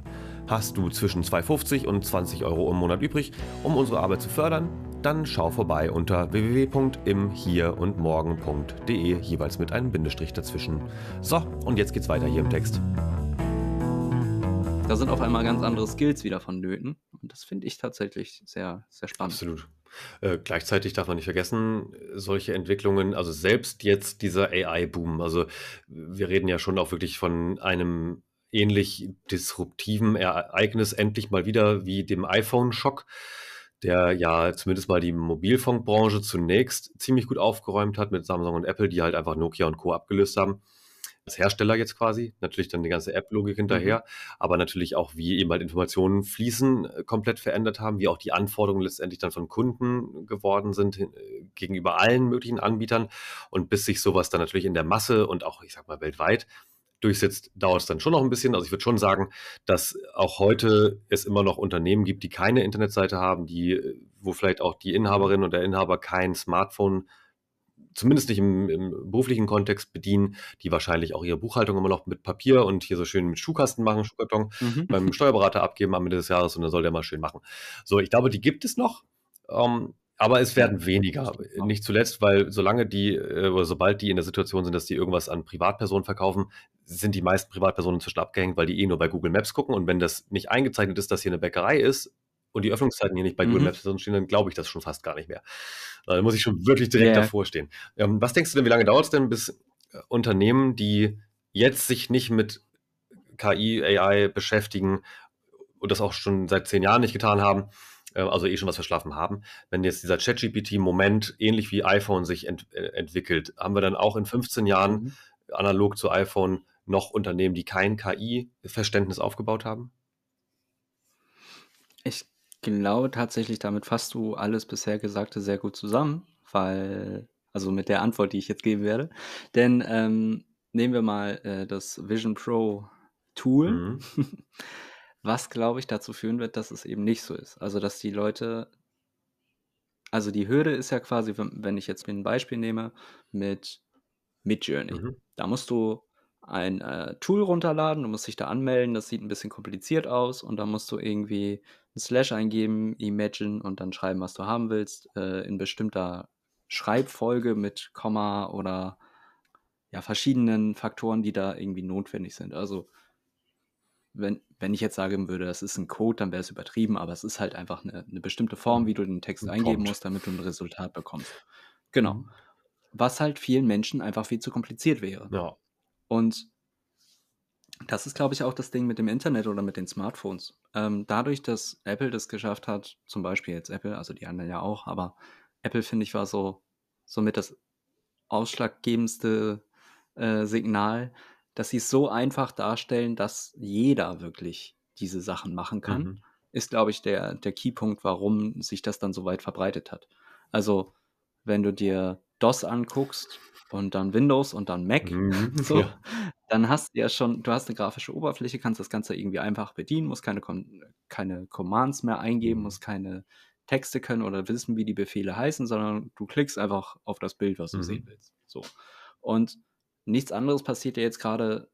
Hast du zwischen 2,50 und 20 Euro im Monat übrig, um unsere Arbeit zu fördern? Dann schau vorbei unter www.imhierundmorgen.de, jeweils mit einem Bindestrich dazwischen. So, und jetzt geht's weiter hier im Text. Da sind auf einmal ganz andere Skills wieder vonnöten. Und das finde ich tatsächlich sehr, sehr spannend. Absolut. Äh, gleichzeitig darf man nicht vergessen, solche Entwicklungen, also selbst jetzt dieser AI-Boom, also wir reden ja schon auch wirklich von einem ähnlich disruptiven Ereignis endlich mal wieder wie dem iPhone-Schock. der ja zumindest mal die Mobilfunkbranche zunächst ziemlich gut aufgeräumt hat mit Samsung und Apple, die halt einfach Nokia und Co. abgelöst haben als Hersteller jetzt quasi. Natürlich dann die ganze App-Logik hinterher, mhm. aber natürlich auch, wie eben halt Informationen fließen, äh, komplett verändert haben, wie auch die Anforderungen letztendlich dann von Kunden geworden sind äh, gegenüber allen möglichen Anbietern. Und bis sich sowas dann natürlich in der Masse und auch, ich sag mal, weltweit durchsetzt, dauert es dann schon noch ein bisschen. Also ich würde schon sagen, dass auch heute es immer noch Unternehmen gibt, die keine Internetseite haben, die, äh, wo vielleicht auch die Inhaberin oder der Inhaber kein Smartphone zumindest nicht im, im, beruflichen Kontext bedienen, die wahrscheinlich auch ihre Buchhaltung immer noch mit Papier und hier so schön mit Schuhkasten machen, Schuhkarton, mhm. beim Steuerberater abgeben am Ende des Jahres und dann soll der mal schön machen. So, ich glaube, die gibt es noch. Ähm, aber es werden weniger. Nicht zuletzt, weil solange die äh, oder sobald die in der Situation sind, dass die irgendwas an Privatpersonen verkaufen, sind die meisten Privatpersonen inzwischen abgehängt, weil die eh nur bei Google Maps gucken. Und wenn das nicht eingezeichnet ist, dass hier eine Bäckerei ist und die Öffnungszeiten hier nicht bei mhm. Google Maps stehen, dann glaube ich das schon fast gar nicht mehr. Da muss ich schon wirklich direkt yeah. davor stehen. Ähm, was denkst du denn, wie lange dauert es denn, bis äh, Unternehmen, die jetzt sich nicht mit KI, AI beschäftigen und das auch schon seit zehn Jahren nicht getan haben, also eh schon was verschlafen haben, wenn jetzt dieser ChatGPT-Moment ähnlich wie iPhone sich ent äh, entwickelt, haben wir dann auch in 15 Jahren mhm. analog zu iPhone noch Unternehmen, die kein KI-Verständnis aufgebaut haben? Ich glaube tatsächlich, damit fasst du alles bisher Gesagte sehr gut zusammen, weil, also mit der Antwort, die ich jetzt geben werde. Denn ähm, nehmen wir mal äh, das Vision Pro Tool, mhm. was glaube ich dazu führen wird, dass es eben nicht so ist. Also, dass die Leute, also die Hürde ist ja quasi, wenn ich jetzt ein Beispiel nehme mit Midjourney, mhm. da musst du ein äh, Tool runterladen, du musst dich da anmelden, das sieht ein bisschen kompliziert aus und dann musst du irgendwie ein Slash eingeben, Imagine und dann schreiben, was du haben willst, äh, in bestimmter Schreibfolge mit Komma oder ja, verschiedenen Faktoren, die da irgendwie notwendig sind. Also wenn, wenn ich jetzt sagen würde, das ist ein Code, dann wäre es übertrieben, aber es ist halt einfach eine, eine bestimmte Form, wie du den Text ein eingeben Prompt. musst, damit du ein Resultat bekommst. Genau. Mhm. Was halt vielen Menschen einfach viel zu kompliziert wäre. Ja. Und das ist, glaube ich, auch das Ding mit dem Internet oder mit den Smartphones. Ähm, dadurch, dass Apple das geschafft hat, zum Beispiel jetzt Apple, also die anderen ja auch, aber Apple, finde ich, war so somit das ausschlaggebendste äh, Signal, dass sie es so einfach darstellen, dass jeder wirklich diese Sachen machen kann, mhm. ist, glaube ich, der, der Keypunkt, warum sich das dann so weit verbreitet hat. Also, wenn du dir DOS anguckst und dann Windows und dann Mac, mhm. so, ja. dann hast du ja schon, du hast eine grafische Oberfläche, kannst das Ganze irgendwie einfach bedienen, musst keine, keine Commands mehr eingeben, mhm. musst keine Texte können oder wissen, wie die Befehle heißen, sondern du klickst einfach auf das Bild, was du mhm. sehen willst. So. Und nichts anderes passiert ja jetzt gerade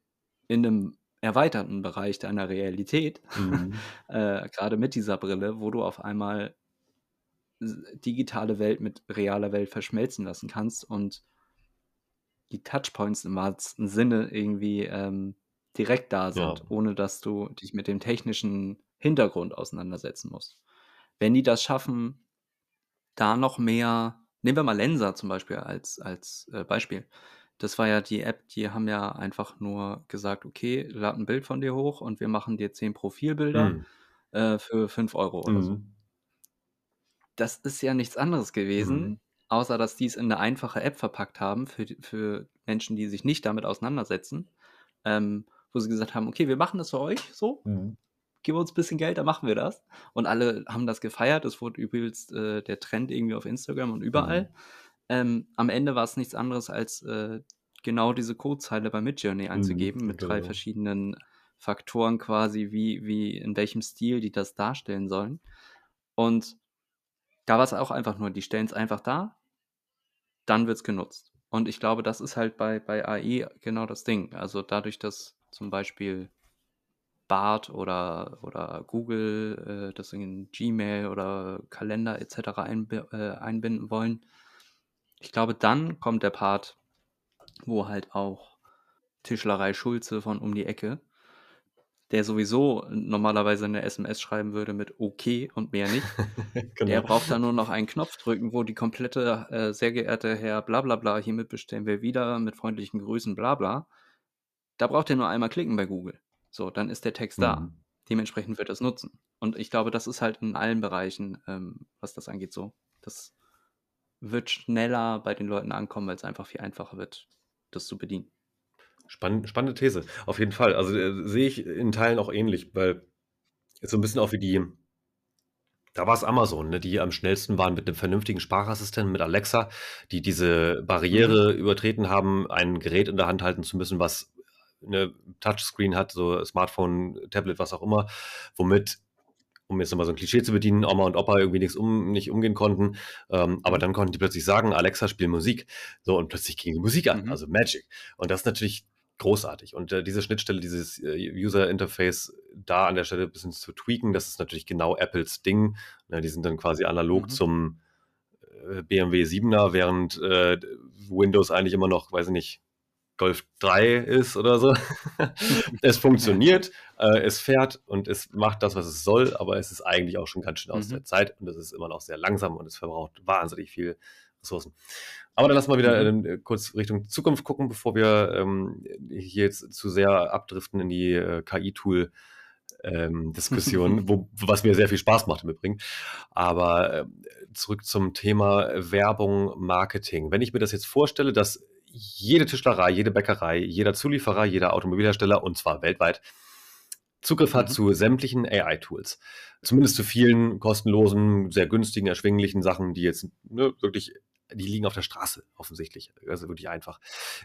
in einem erweiterten Bereich deiner Realität, mhm. äh, gerade mit dieser Brille, wo du auf einmal digitale Welt mit realer Welt verschmelzen lassen kannst und die Touchpoints im wahrsten Sinne irgendwie ähm, direkt da sind, ja. ohne dass du dich mit dem technischen Hintergrund auseinandersetzen musst. Wenn die das schaffen, da noch mehr, nehmen wir mal Lensa zum Beispiel als, als äh, Beispiel. Das war ja die App, die haben ja einfach nur gesagt, okay, lad ein Bild von dir hoch und wir machen dir zehn Profilbilder mhm. äh, für fünf Euro oder mhm. so. Das ist ja nichts anderes gewesen, mhm außer dass die es in eine einfache App verpackt haben für, für Menschen, die sich nicht damit auseinandersetzen, ähm, wo sie gesagt haben, okay, wir machen das für euch so, mhm. gib uns ein bisschen Geld, dann machen wir das. Und alle haben das gefeiert, es wurde übelst äh, der Trend irgendwie auf Instagram und überall. Mhm. Ähm, am Ende war es nichts anderes als äh, genau diese Codezeile bei Midjourney einzugeben mhm, mit genau. drei verschiedenen Faktoren quasi, wie, wie in welchem Stil die das darstellen sollen. Und da war es auch einfach nur, die stellen es einfach da, dann wird es genutzt. Und ich glaube, das ist halt bei, bei AI genau das Ding. Also dadurch, dass zum Beispiel Bart oder, oder Google äh, das in Gmail oder Kalender etc. Einb äh, einbinden wollen, ich glaube, dann kommt der Part, wo halt auch Tischlerei Schulze von um die Ecke der sowieso normalerweise eine SMS schreiben würde mit OK und mehr nicht. genau. Der braucht dann nur noch einen Knopf drücken, wo die komplette, äh, sehr geehrte Herr Blablabla, hiermit bestellen wir wieder mit freundlichen Grüßen, bla bla. Da braucht er nur einmal klicken bei Google. So, dann ist der Text mhm. da. dementsprechend wird es nutzen. Und ich glaube, das ist halt in allen Bereichen, ähm, was das angeht, so. Das wird schneller bei den Leuten ankommen, weil es einfach viel einfacher wird, das zu bedienen. Spann spannende These, auf jeden Fall. Also äh, sehe ich in Teilen auch ähnlich, weil ist so ein bisschen auch wie die, da war es Amazon, ne, die am schnellsten waren mit einem vernünftigen Sprachassistenten, mit Alexa, die diese Barriere mhm. übertreten haben, ein Gerät in der Hand halten zu müssen, was eine Touchscreen hat, so Smartphone, Tablet, was auch immer, womit um jetzt nochmal so ein Klischee zu bedienen, Oma und Opa irgendwie nichts um, nicht umgehen konnten. Ähm, aber mhm. dann konnten die plötzlich sagen, Alexa, spiel Musik. So, und plötzlich ging die Musik an, mhm. also Magic. Und das ist natürlich großartig. Und äh, diese Schnittstelle, dieses äh, User Interface da an der Stelle ein bisschen zu tweaken, das ist natürlich genau Apples Ding. Ja, die sind dann quasi analog mhm. zum äh, BMW 7er, während äh, Windows eigentlich immer noch, weiß ich nicht, Golf 3 ist oder so. es funktioniert, äh, es fährt und es macht das, was es soll, aber es ist eigentlich auch schon ganz schön aus mhm. der Zeit und es ist immer noch sehr langsam und es verbraucht wahnsinnig viel Ressourcen. Aber dann lass mal wieder mhm. äh, kurz Richtung Zukunft gucken, bevor wir ähm, hier jetzt zu sehr abdriften in die äh, KI-Tool. Ähm, Diskussion, wo, was mir sehr viel Spaß macht im Übrigen. Aber äh, zurück zum Thema Werbung, Marketing. Wenn ich mir das jetzt vorstelle, dass jede Tischlerei, jede Bäckerei, jeder Zulieferer, jeder Automobilhersteller und zwar weltweit Zugriff hat mhm. zu sämtlichen AI-Tools. Zumindest zu vielen kostenlosen, sehr günstigen, erschwinglichen Sachen, die jetzt ne, wirklich die liegen auf der Straße offensichtlich. Also wirklich einfach.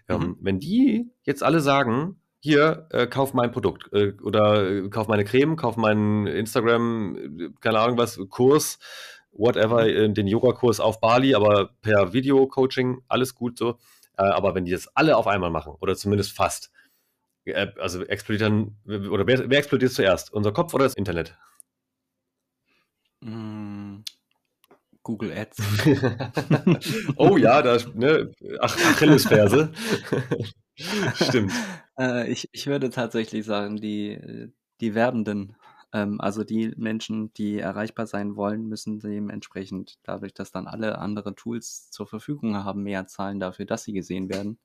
Ähm, mhm. Ähm, wenn die jetzt alle sagen, hier, äh, kauf mein Produkt äh, oder äh, kauf meine Creme, kauf meinen Instagram, äh, keine Ahnung was, Kurs, whatever, mhm. äh, den Yoga-Kurs auf Bali, aber per Video-Coaching, alles gut so. Äh, aber wenn die das alle auf einmal machen, oder zumindest fast, also explodiert dann, oder wer, wer explodiert zuerst? Unser Kopf oder das Internet? Mhm. Google Ads. oh ja, da ne, Ach, Achillesferse. Stimmt. Äh, ich, ich würde tatsächlich sagen, die, die Werbenden, also die Menschen, die erreichbar sein wollen, müssen dementsprechend, dadurch, dass dann alle anderen Tools zur Verfügung haben, mehr zahlen dafür, dass sie gesehen werden.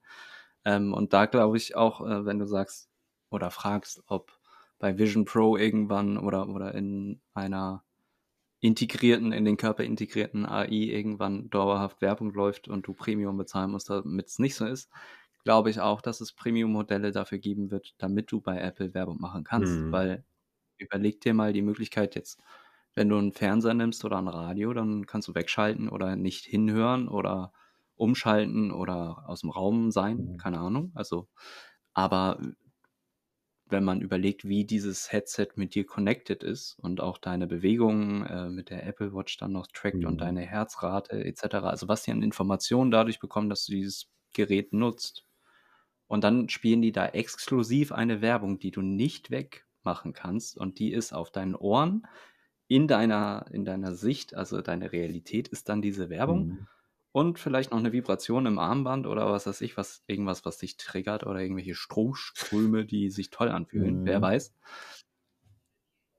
Ähm, und da glaube ich auch, äh, wenn du sagst oder fragst, ob bei Vision Pro irgendwann oder, oder in einer integrierten, in den Körper integrierten AI irgendwann dauerhaft Werbung läuft und du Premium bezahlen musst, damit es nicht so ist, glaube ich auch, dass es Premium-Modelle dafür geben wird, damit du bei Apple Werbung machen kannst. Mhm. Weil überleg dir mal die Möglichkeit jetzt, wenn du einen Fernseher nimmst oder ein Radio, dann kannst du wegschalten oder nicht hinhören oder umschalten oder aus dem Raum sein, mhm. keine Ahnung. Also, aber wenn man überlegt, wie dieses Headset mit dir connected ist und auch deine Bewegungen äh, mit der Apple Watch dann noch trackt mhm. und deine Herzrate etc. Also was die an Informationen dadurch bekommen, dass du dieses Gerät nutzt. Und dann spielen die da exklusiv eine Werbung, die du nicht wegmachen kannst und die ist auf deinen Ohren in deiner, in deiner Sicht, also deine Realität ist dann diese Werbung. Mhm und vielleicht noch eine Vibration im Armband oder was weiß ich, was irgendwas, was dich triggert oder irgendwelche Stromströme, die sich toll anfühlen, mhm. wer weiß.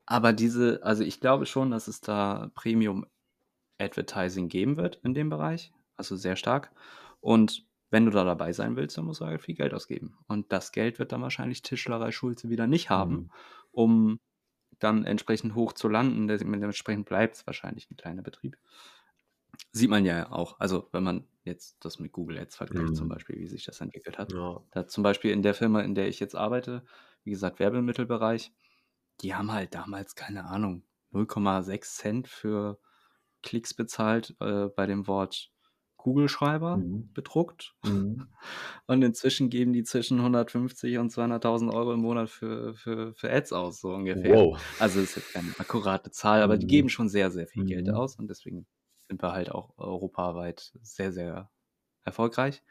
Aber diese, also ich glaube schon, dass es da Premium Advertising geben wird in dem Bereich, also sehr stark. Und wenn du da dabei sein willst, dann musst du halt viel Geld ausgeben. Und das Geld wird dann wahrscheinlich Tischlerei Schulze wieder nicht haben, mhm. Um dann entsprechend hoch zu landen. Dementsprechend bleibt es wahrscheinlich ein kleiner Betrieb. Sieht man ja auch, also wenn man jetzt das mit Google Ads vergleicht, zum mhm. Beispiel, wie sich das entwickelt hat. Ja. Da zum Beispiel in der Firma, in der ich jetzt arbeite, wie gesagt, Werbemittelbereich, die haben halt damals, keine Ahnung, 0,6 Cent für Klicks bezahlt äh, bei dem Wort Kugelschreiber Mhm. bedruckt. Mhm. Und inzwischen geben die zwischen 150 und 200.000 Euro im Monat für, für, für Ads aus, so ungefähr. Wow. Also das ist jetzt keine akkurate Zahl, aber die geben mhm. schon sehr, sehr viel Geld mhm. aus und deswegen sind wir halt auch europaweit sehr, sehr erfolgreich,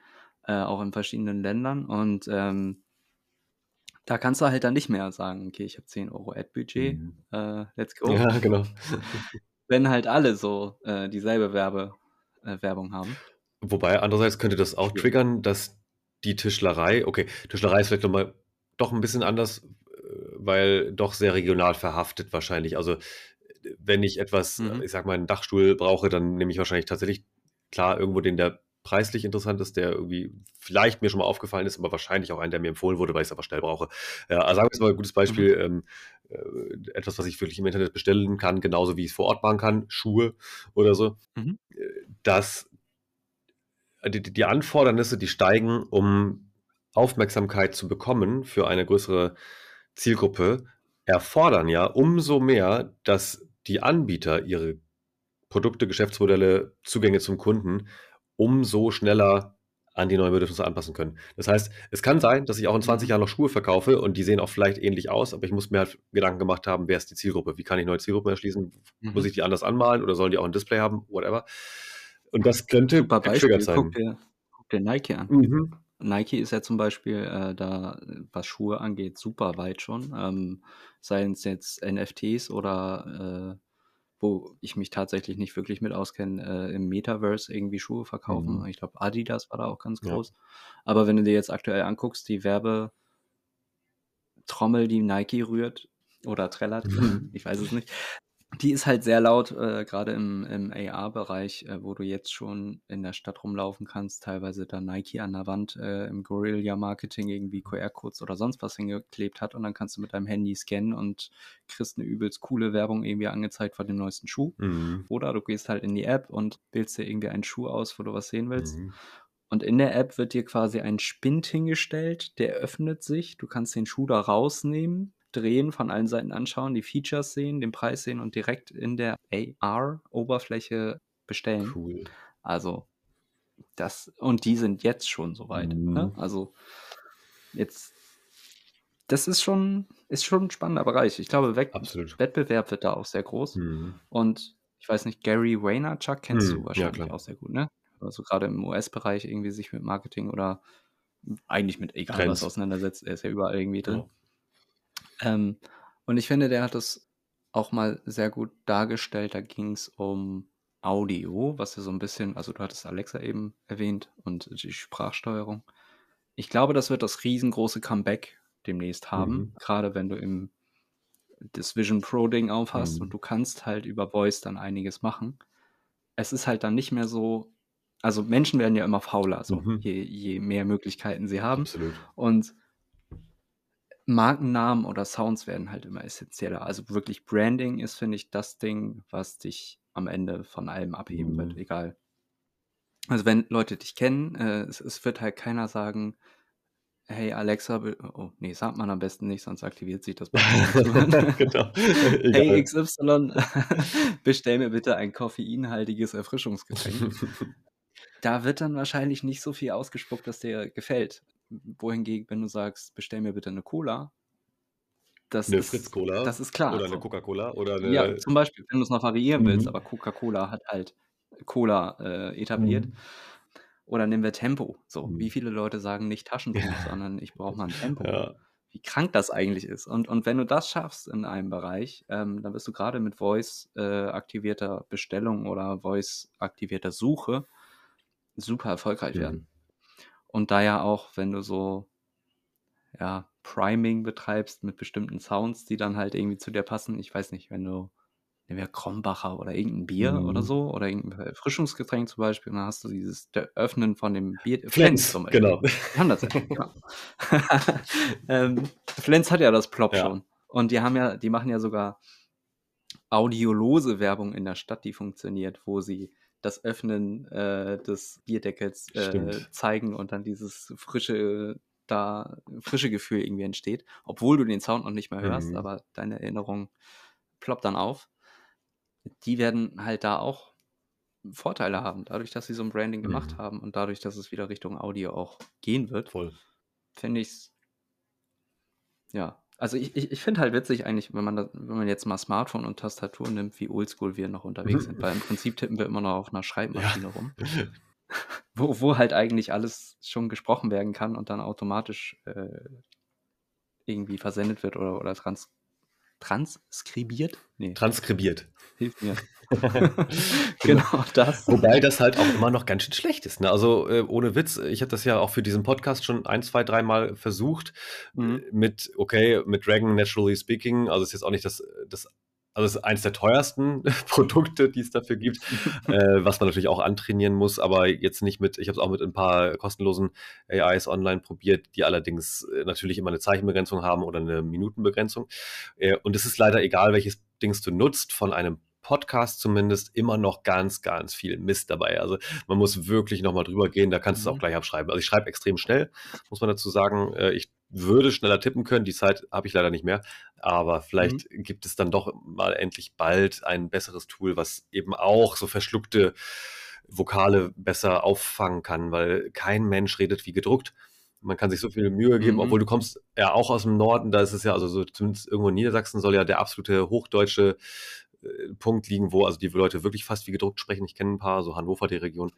äh, auch in verschiedenen Ländern. Und ähm, da kannst du halt dann nicht mehr sagen, okay, ich habe 10 Euro Ad-Budget, mhm. äh, let's go. Ja, genau. Wenn halt alle so äh, dieselbe Werbe, äh, Werbung haben. Wobei, andererseits könnte das auch triggern, dass die Tischlerei, okay, Tischlerei ist vielleicht nochmal doch ein bisschen anders, äh, weil doch sehr regional verhaftet wahrscheinlich. Also wenn ich etwas, mhm. ich sag mal, einen Dachstuhl brauche, dann nehme ich wahrscheinlich tatsächlich klar irgendwo den, der preislich interessant ist, der irgendwie vielleicht mir schon mal aufgefallen ist, aber wahrscheinlich auch einen, der mir empfohlen wurde, weil ich es aber schnell brauche. Ja, also sagen wir jetzt mal ein gutes Beispiel, mhm. ähm, äh, etwas, was ich wirklich im Internet bestellen kann, genauso wie ich es vor Ort machen kann, Schuhe oder so, mhm. Dass die, die Anfordernisse, die steigen, um Aufmerksamkeit zu bekommen für eine größere Zielgruppe, erfordern ja umso mehr, dass die Anbieter ihre Produkte, Geschäftsmodelle, Zugänge zum Kunden umso schneller an die neuen Bedürfnisse anpassen können. Das heißt, es kann sein, dass ich auch in 20 mhm. Jahren noch Schuhe verkaufe und die sehen auch vielleicht ähnlich aus, aber ich muss mir halt Gedanken gemacht haben, wer ist die Zielgruppe? Wie kann ich neue Zielgruppen erschließen? Mhm. Muss ich die anders anmalen oder sollen die auch ein Display haben? Whatever. Und das könnte Super Beispiel, sein. Guck dir, guck dir Nike an. Mhm. Nike ist ja zum Beispiel äh, da, was Schuhe angeht, super weit schon. Ähm, seien es jetzt NFTs oder äh, wo ich mich tatsächlich nicht wirklich mit auskenne, äh, im Metaverse irgendwie Schuhe verkaufen. Mhm. Ich glaube, Adidas war da auch ganz groß. Ja. Aber wenn du dir jetzt aktuell anguckst, die Werbetrommel, die Nike rührt oder trällert, mhm. ich weiß es nicht, die ist halt sehr laut, äh, gerade im, im AR-Bereich, äh, wo du jetzt schon in der Stadt rumlaufen kannst, teilweise da Nike an der Wand äh, im Guerilla-Marketing irgendwie QR-Codes oder sonst was hingeklebt hat und dann kannst du mit deinem Handy scannen und kriegst eine übelst coole Werbung irgendwie angezeigt von dem neuesten Schuh. Mhm. Oder du gehst halt in die App und wählst dir irgendwie einen Schuh aus, wo du was sehen willst. Mhm. Und in der App wird dir quasi ein Spind hingestellt, der öffnet sich. Du kannst den Schuh da rausnehmen, drehen, von allen Seiten anschauen, die Features sehen, den Preis sehen und direkt in der AR-Oberfläche bestellen. Cool. Also das, und die sind jetzt schon soweit. Mhm. Ne? Also jetzt, das ist schon, ist schon ein spannender Bereich. Ich glaube, Wett Absolut. Wettbewerb wird da auch sehr groß. Mhm. Und ich weiß nicht, Gary Vaynerchuk kennst mhm. du wahrscheinlich ja, auch sehr gut, ne? Also gerade im US-Bereich irgendwie sich mit Marketing oder eigentlich mit egal Trends. was auseinandersetzt. Er ist ja überall irgendwie drin. Ja. Ähm, und ich finde, der hat es auch mal sehr gut dargestellt. Da ging es um Audio, was ja so ein bisschen, also du hattest Alexa eben erwähnt und die Sprachsteuerung. Ich glaube, das wird das riesengroße Comeback demnächst haben, mhm. gerade wenn du im das Vision Pro Ding aufhast mhm. und du kannst halt über Voice dann einiges machen. Es ist halt dann nicht mehr so, also Menschen werden ja immer fauler, so mhm. je, je mehr Möglichkeiten sie haben. Absolut. Und Markennamen oder Sounds werden halt immer essentieller. Also wirklich Branding ist, finde ich, das Ding, was dich am Ende von allem abheben mhm. wird, egal. Also wenn Leute dich kennen, äh, es, es, wird halt keiner sagen, hey Alexa, oh nee, sagt man am besten nicht, sonst aktiviert sich das. genau. hey XY, bestell mir bitte ein koffeinhaltiges Erfrischungsgetränk. da wird dann wahrscheinlich nicht so viel ausgespuckt, dass dir gefällt wohingegen, wenn du sagst, bestell mir bitte eine Cola, das eine Fritz-Cola. Das ist klar. Oder eine Coca-Cola. Oder eine ja, zum Beispiel, wenn du es noch variieren mhm. willst, aber Coca-Cola hat halt Cola äh, etabliert. Mhm. Oder nehmen wir Tempo. So, mhm. wie viele Leute sagen nicht Taschentuch, ja. sondern ich brauche mal ein Tempo. Ja. Wie krank das eigentlich ist. Und, und wenn du das schaffst in einem Bereich, ähm, dann wirst du gerade mit Voice-aktivierter äh, Bestellung oder Voice-aktivierter Suche super erfolgreich mhm. werden. Und da ja auch, wenn du so, ja, Priming betreibst mit bestimmten Sounds, die dann halt irgendwie zu dir passen. Ich weiß nicht, wenn du, nehmen wir Krombacher oder irgendein Bier mhm. oder so, oder irgendein Erfrischungsgetränk zum Beispiel, und dann hast du dieses Öffnen von dem Bier. Flens, zum Beispiel. genau. haben das ja, genau. ähm, Flens hat ja das Plop ja. schon. Und die haben ja, die machen ja sogar audiolose Werbung in der Stadt, die funktioniert, wo sie das Öffnen äh, des Bierdeckels äh, zeigen und dann dieses frische da frische Gefühl irgendwie entsteht, obwohl du den Sound noch nicht mehr hörst, mhm. aber deine Erinnerung ploppt dann auf. Die werden halt da auch Vorteile haben, dadurch, dass sie so ein Branding gemacht mhm. haben und dadurch, dass es wieder Richtung Audio auch gehen wird. Voll. Finde ich es ja also ich, ich, ich finde halt witzig eigentlich, wenn man, das, wenn man jetzt mal Smartphone und Tastatur nimmt, wie oldschool wir noch unterwegs sind, weil im Prinzip tippen wir immer noch auf einer Schreibmaschine ja. rum, wo, wo halt eigentlich alles schon gesprochen werden kann und dann automatisch äh, irgendwie versendet wird oder, oder trans transkribiert? Nee. Transkribiert. Hilft mir. genau das. Wobei das halt auch immer noch ganz schön schlecht ist. Ne? Also äh, ohne Witz, ich habe das ja auch für diesen Podcast schon ein, zwei, dreimal versucht mhm. mit, okay, mit Dragon Naturally Speaking. Also ist jetzt auch nicht das, das also es ist eines der teuersten Produkte, die es dafür gibt, äh, was man natürlich auch antrainieren muss, aber jetzt nicht mit, ich habe es auch mit ein paar kostenlosen AIs online probiert, die allerdings äh, natürlich immer eine Zeichenbegrenzung haben oder eine Minutenbegrenzung. Äh, und es ist leider egal, welches Dings du nutzt, von einem Podcast zumindest immer noch ganz, ganz viel Mist dabei. Also man muss wirklich nochmal drüber gehen, da kannst du es auch mhm. gleich abschreiben. Also ich schreibe extrem schnell, muss man dazu sagen. Äh, ich würde schneller tippen können, die Zeit habe ich leider nicht mehr. Aber vielleicht mhm. gibt es dann doch mal endlich bald ein besseres Tool, was eben auch so verschluckte Vokale besser auffangen kann, weil kein Mensch redet wie gedruckt. Man kann sich so viel Mühe geben, mhm. obwohl du kommst ja auch aus dem Norden, da ist es ja, also so zumindest irgendwo in Niedersachsen soll ja der absolute hochdeutsche Punkt liegen, wo also die Leute wirklich fast wie gedruckt sprechen. Ich kenne ein paar, so Hannover, die Region.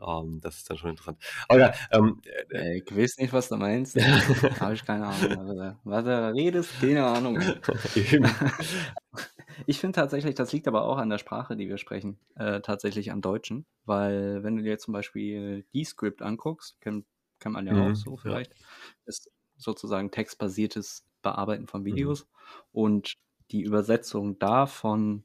Ähm, das ist dann schon interessant. Aber ja, ähm, äh, ich weiß nicht, was du meinst. Habe ich keine Ahnung. Was du redest, keine Ahnung. ich finde tatsächlich, das liegt aber auch an der Sprache, die wir sprechen, äh, tatsächlich am Deutschen. Weil wenn du dir zum Beispiel die Script anguckst, kann, kann man ja mhm, auch so vielleicht, ja. ist sozusagen textbasiertes Bearbeiten von mhm. Videos. Mhm. Und die Übersetzung da von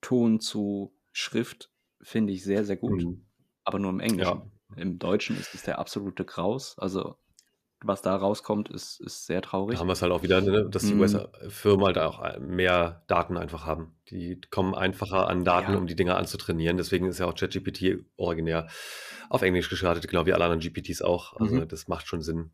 Ton zu Schrift finde ich sehr, sehr gut. Mhm. Aber nur im Englischen. Ja. Im Deutschen ist es der absolute Graus. Also was da rauskommt, ist, ist sehr traurig. Da haben wir es halt auch wieder, ne, dass die mm. US-Firmen halt auch mehr Daten einfach haben. Die kommen einfacher an Daten, ja. um die Dinger anzutrainieren. Deswegen ist ja auch ChatGPT originär auf Englisch gestartet, genau wie alle anderen GPTs auch. Also mhm. das macht schon Sinn.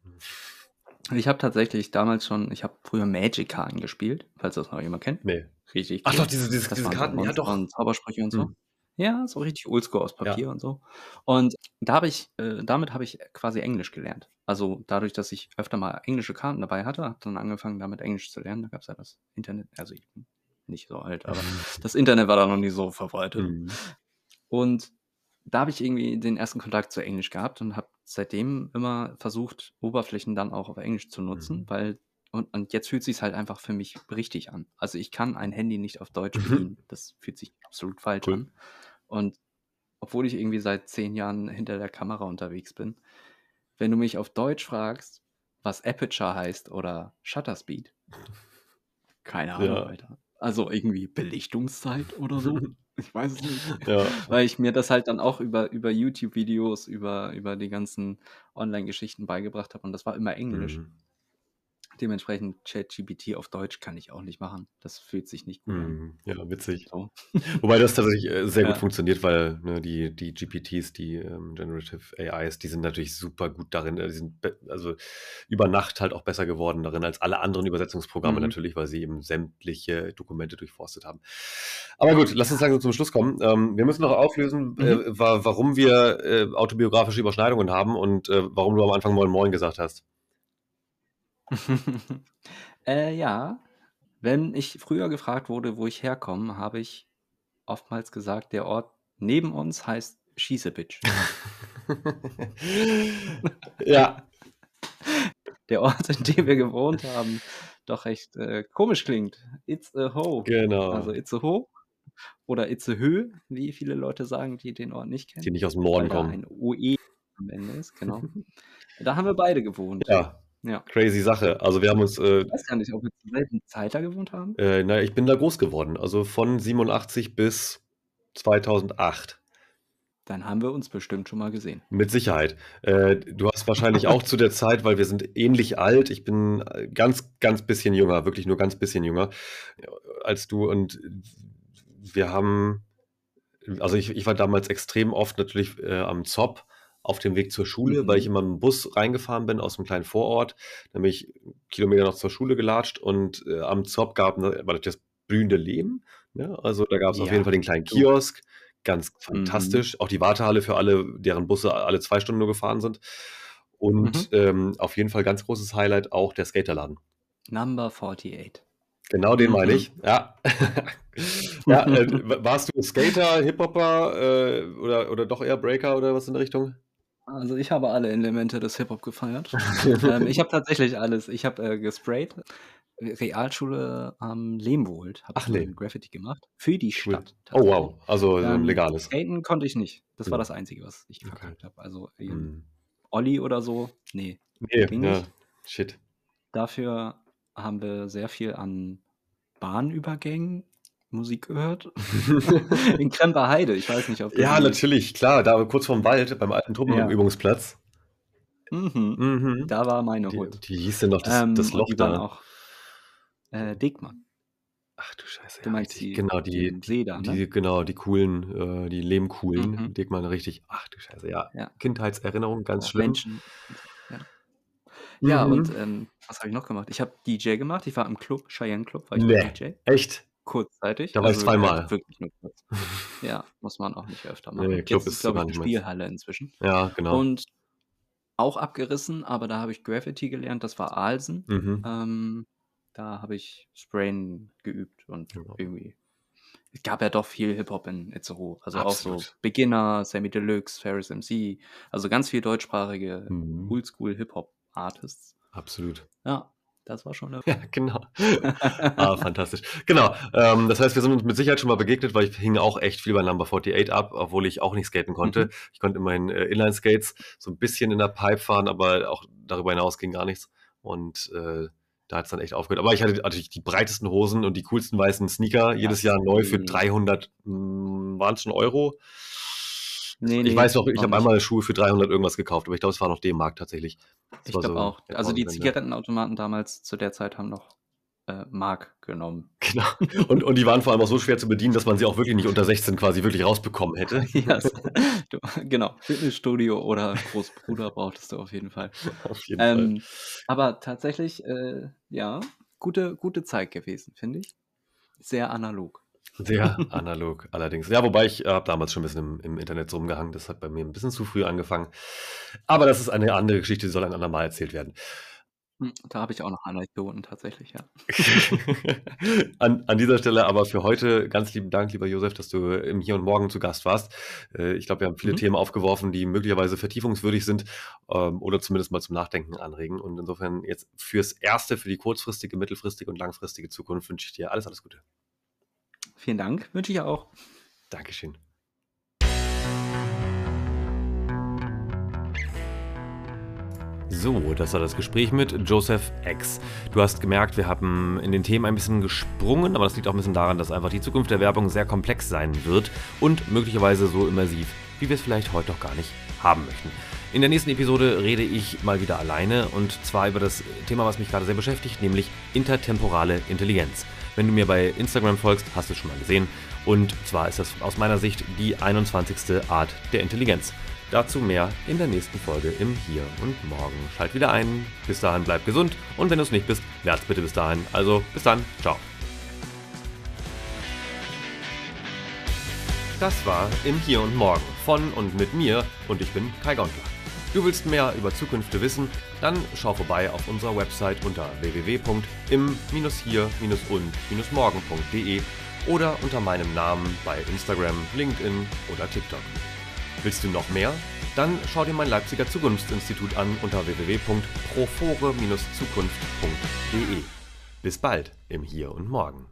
Ich habe tatsächlich damals schon, ich habe früher Magic-Karten gespielt, falls das noch jemand kennt. Nee. Richtig. Ach doch, diese, diese, diese Karten, ja doch. Und Zaubersprüche und so. Hm. Ja, so richtig oldschool aus Papier ja. und so. Und da habe ich, äh, damit habe ich quasi Englisch gelernt. Also dadurch, dass ich öfter mal englische Karten dabei hatte, habe dann angefangen, damit Englisch zu lernen. Da gab es ja das Internet, also ich bin nicht so alt, aber das Internet war da noch nie so verbreitet. Mhm. Und da habe ich irgendwie den ersten Kontakt zu Englisch gehabt und habe seitdem immer versucht, Oberflächen dann auch auf Englisch zu nutzen, mhm. weil und, und jetzt fühlt sich halt einfach für mich richtig an. Also ich kann ein Handy nicht auf Deutsch mhm. bedienen. Das fühlt sich absolut falsch cool. an. Und obwohl ich irgendwie seit zehn Jahren hinter der Kamera unterwegs bin, wenn du mich auf Deutsch fragst, was Aperture heißt oder Shutter Speed, keine Ahnung, ja. Alter. Also irgendwie Belichtungszeit oder so. Ich weiß es nicht. Ja. Weil ich mir das halt dann auch über, über YouTube-Videos, über, über die ganzen Online-Geschichten beigebracht habe und das war immer Englisch. Mhm. Dementsprechend ChatGPT auf Deutsch kann ich auch nicht machen. Das fühlt sich nicht gut an. Mhm. Ja, witzig. So. Wobei das tatsächlich äh, sehr ja. gut funktioniert, weil ne, die, die GPTs, die ähm, Generative AIs, die sind natürlich super gut darin. Äh, die sind also über Nacht halt auch besser geworden darin als alle anderen Übersetzungsprogramme mhm. natürlich, weil sie eben sämtliche Dokumente durchforstet haben. Aber gut, lass uns langsam zum Schluss kommen. Ähm, wir müssen noch auflösen, äh, mhm. äh, warum wir äh, autobiografische Überschneidungen haben und äh, warum du am Anfang Moin Moin gesagt hast. Äh, ja. Wenn ich früher gefragt wurde, wo ich herkomme, habe ich oftmals gesagt, der Ort neben uns heißt Schießebitsch. Ja. Der Ort, in dem wir gewohnt haben, doch recht äh, komisch klingt. It's a Ho. Genau. Also It's a Ho oder It's a Hö, wie viele Leute sagen, die den Ort nicht kennen. Die nicht aus dem Norden weil da kommen. ein OE am Ende ist, genau. Da haben wir beide gewohnt. Ja. Ja. Crazy Sache. Also wir haben uns. Äh, ich weiß gar nicht, ob wir zur selben Zeit da gewohnt haben. Äh, na, ich bin da groß geworden. Also von 87 bis 2008. Dann haben wir uns bestimmt schon mal gesehen. Mit Sicherheit. Äh, du hast wahrscheinlich auch zu der Zeit, weil wir sind ähnlich alt. Ich bin ganz, ganz bisschen jünger, wirklich nur ganz bisschen jünger als du. Und wir haben, also ich, ich war damals extrem oft natürlich äh, am Zopp auf dem Weg zur Schule, mhm. weil ich mhm. immer im Bus reingefahren bin aus einem kleinen Vorort, nämlich Kilometer noch zur Schule gelatscht und äh, am Zop gab war das blühende Leben. Ne? Also da gab es ja. auf jeden Fall den kleinen Kiosk, ganz fantastisch. Mhm. Auch die Wartehalle für alle, deren Busse alle zwei Stunden nur gefahren sind. Und mhm. ähm, auf jeden Fall ganz großes Highlight auch der Skaterladen. Number 48. Genau den meine mhm. ich, ja. ja äh, warst du Skater, Hip-Hopper äh, oder, oder doch eher Breaker oder was in der Richtung? Also ich habe alle Elemente des Hip-Hop gefeiert. ähm, ich habe tatsächlich alles. Ich habe äh, gesprayt. Realschule am Lehmwold habe ich Graffiti gemacht. Für die Stadt. Oh wow, also so ein ähm, legales. Skaten konnte ich nicht. Das war das Einzige, was ich verkackt okay. habe. Also mhm. Olli oder so, nee. Nee, ging ja. nicht. Shit. Dafür haben wir sehr viel an Bahnübergängen Musik gehört? In Kremper-Heide, ich weiß nicht, ob Ja, natürlich, klar, da kurz vorm Wald, beim alten Truppenübungsplatz. Mhm. Mhm. Da war meine Die Hut. die hieß denn noch das Ähm, das und Loch die waren da? auch äh, Degmann. Ach du Scheiße, Du ja meinst die Genau, die See da, ne? die genau, die coolen, äh die Lehmkuhlen, Mhm. Degmann, richtig. Ach du Scheiße, ja. Ja. Kindheitserinnerung, ganz Auch schlimm. Menschen und ja. Ja, und, Mhm. ähm, was habe ich noch gemacht? Ich habe DJ gemacht. Ich war im Club, Cheyenne Club war ich Ne, DJ, echt? Kurzzeitig. Da war ich Also, zweimal. halt wirklich nur kurz. Ja, muss man auch nicht öfter machen. Club Jetzt ist, glaube ich, 'ne meins. Spielhalle inzwischen. Ja, genau. Und auch abgerissen, aber da habe ich Graffiti gelernt, das war Alsen. Mhm. Ähm, da habe ich Sprayen geübt und Genau. irgendwie es gab ja doch viel Hip-Hop in Itzehoe. Also auch so Absolut. Beginner, Sammy Deluxe, Ferris MC, also ganz viel deutschsprachige Mhm. Oldschool-Hip-Hop-Artists. Absolut. Ja, das war schon 'ne Ja, genau. Ah, fantastisch. Genau, ähm, das heißt, wir sind uns mit Sicherheit schon mal begegnet, weil ich hing auch echt viel bei Number 48 ab, obwohl ich auch nicht skaten konnte. Mhm. Ich konnte immerhin, äh, Inline-Skates so 'n bisschen in der Pipe fahren, aber auch darüber hinaus ging gar nichts. Und, äh, da hat's dann echt aufgehört. Aber ich hatte natürlich die breitesten Hosen und die coolsten weißen Sneaker, jedes Jahr neu für die 300 hm, waren's schon Euro? Ne, Ich ne, weiß noch, ich habe einmal Schuhe für 300 irgendwas gekauft, aber ich glaube, es war noch D-Mark tatsächlich. Das Ich glaube so auch. Also, die. Zigarettenautomaten damals zu der Zeit haben noch, äh, Mark genommen. Genau. Und und die waren vor allem auch so schwer zu bedienen, dass man sie auch wirklich nicht unter 16 quasi wirklich rausbekommen hätte. Ja, s du genau, Fitnessstudio oder Großbruder brauchtest du auf jeden Fall. Auf jeden Fall. Ähm, aber tatsächlich, äh, ja, gute gute Zeit gewesen, finde ich. Sehr analog. Sehr analog allerdings. Ja, wobei ich, äh, habe damals schon 'n bisschen im im Internet so rumgehangen. Das hat bei mir 'n bisschen zu früh angefangen. Aber das ist eine andere Geschichte, die soll ein andermal erzählt werden. Hm, da habe ich auch noch Anekdoten tatsächlich, ja. An an dieser Stelle aber für heute ganz lieben Dank, lieber Josef, dass du im Hier und Morgen zu Gast warst. Äh, ich glaube, wir haben viele Mhm. Themen aufgeworfen, die möglicherweise vertiefungswürdig sind, ähm, oder zumindest mal zum Nachdenken anregen. Und insofern jetzt fürs Erste, für die kurzfristige, mittelfristige und langfristige Zukunft wünsche ich dir alles, alles Gute. Vielen Dank, wünsche ich auch. Dankeschön. So, das war das Gespräch mit Joseph X. Du hast gemerkt, wir haben in den Themen ein bisschen gesprungen, aber das liegt auch ein bisschen daran, dass einfach die Zukunft der Werbung sehr komplex sein wird und möglicherweise so immersiv, wie wir es vielleicht heute noch gar nicht haben möchten. In der nächsten Episode rede ich mal wieder alleine und zwar über das Thema, was mich gerade sehr beschäftigt, nämlich intertemporale Intelligenz. Wenn du mir bei Instagram folgst, hast du es schon mal gesehen. Und zwar ist das aus meiner Sicht die 21. Art der Intelligenz. Dazu mehr in der nächsten Folge im Hier und Morgen. Schalt wieder ein. Bis dahin bleib gesund und wenn du es nicht bist, werd's bitte bis dahin. Also bis dann. Ciao. Das war im Hier und Morgen von und mit mir und ich bin Kai Gondler. Du willst mehr über Zukünfte wissen? Dann schau vorbei auf unserer Website unter www.im-hier-und-morgen.de oder unter meinem Namen bei Instagram, LinkedIn oder TikTok. Willst du noch mehr? Dann schau dir mein Leipziger Zukunftsinstitut an unter www.profore-zukunft.de. Bis bald im Hier und Morgen.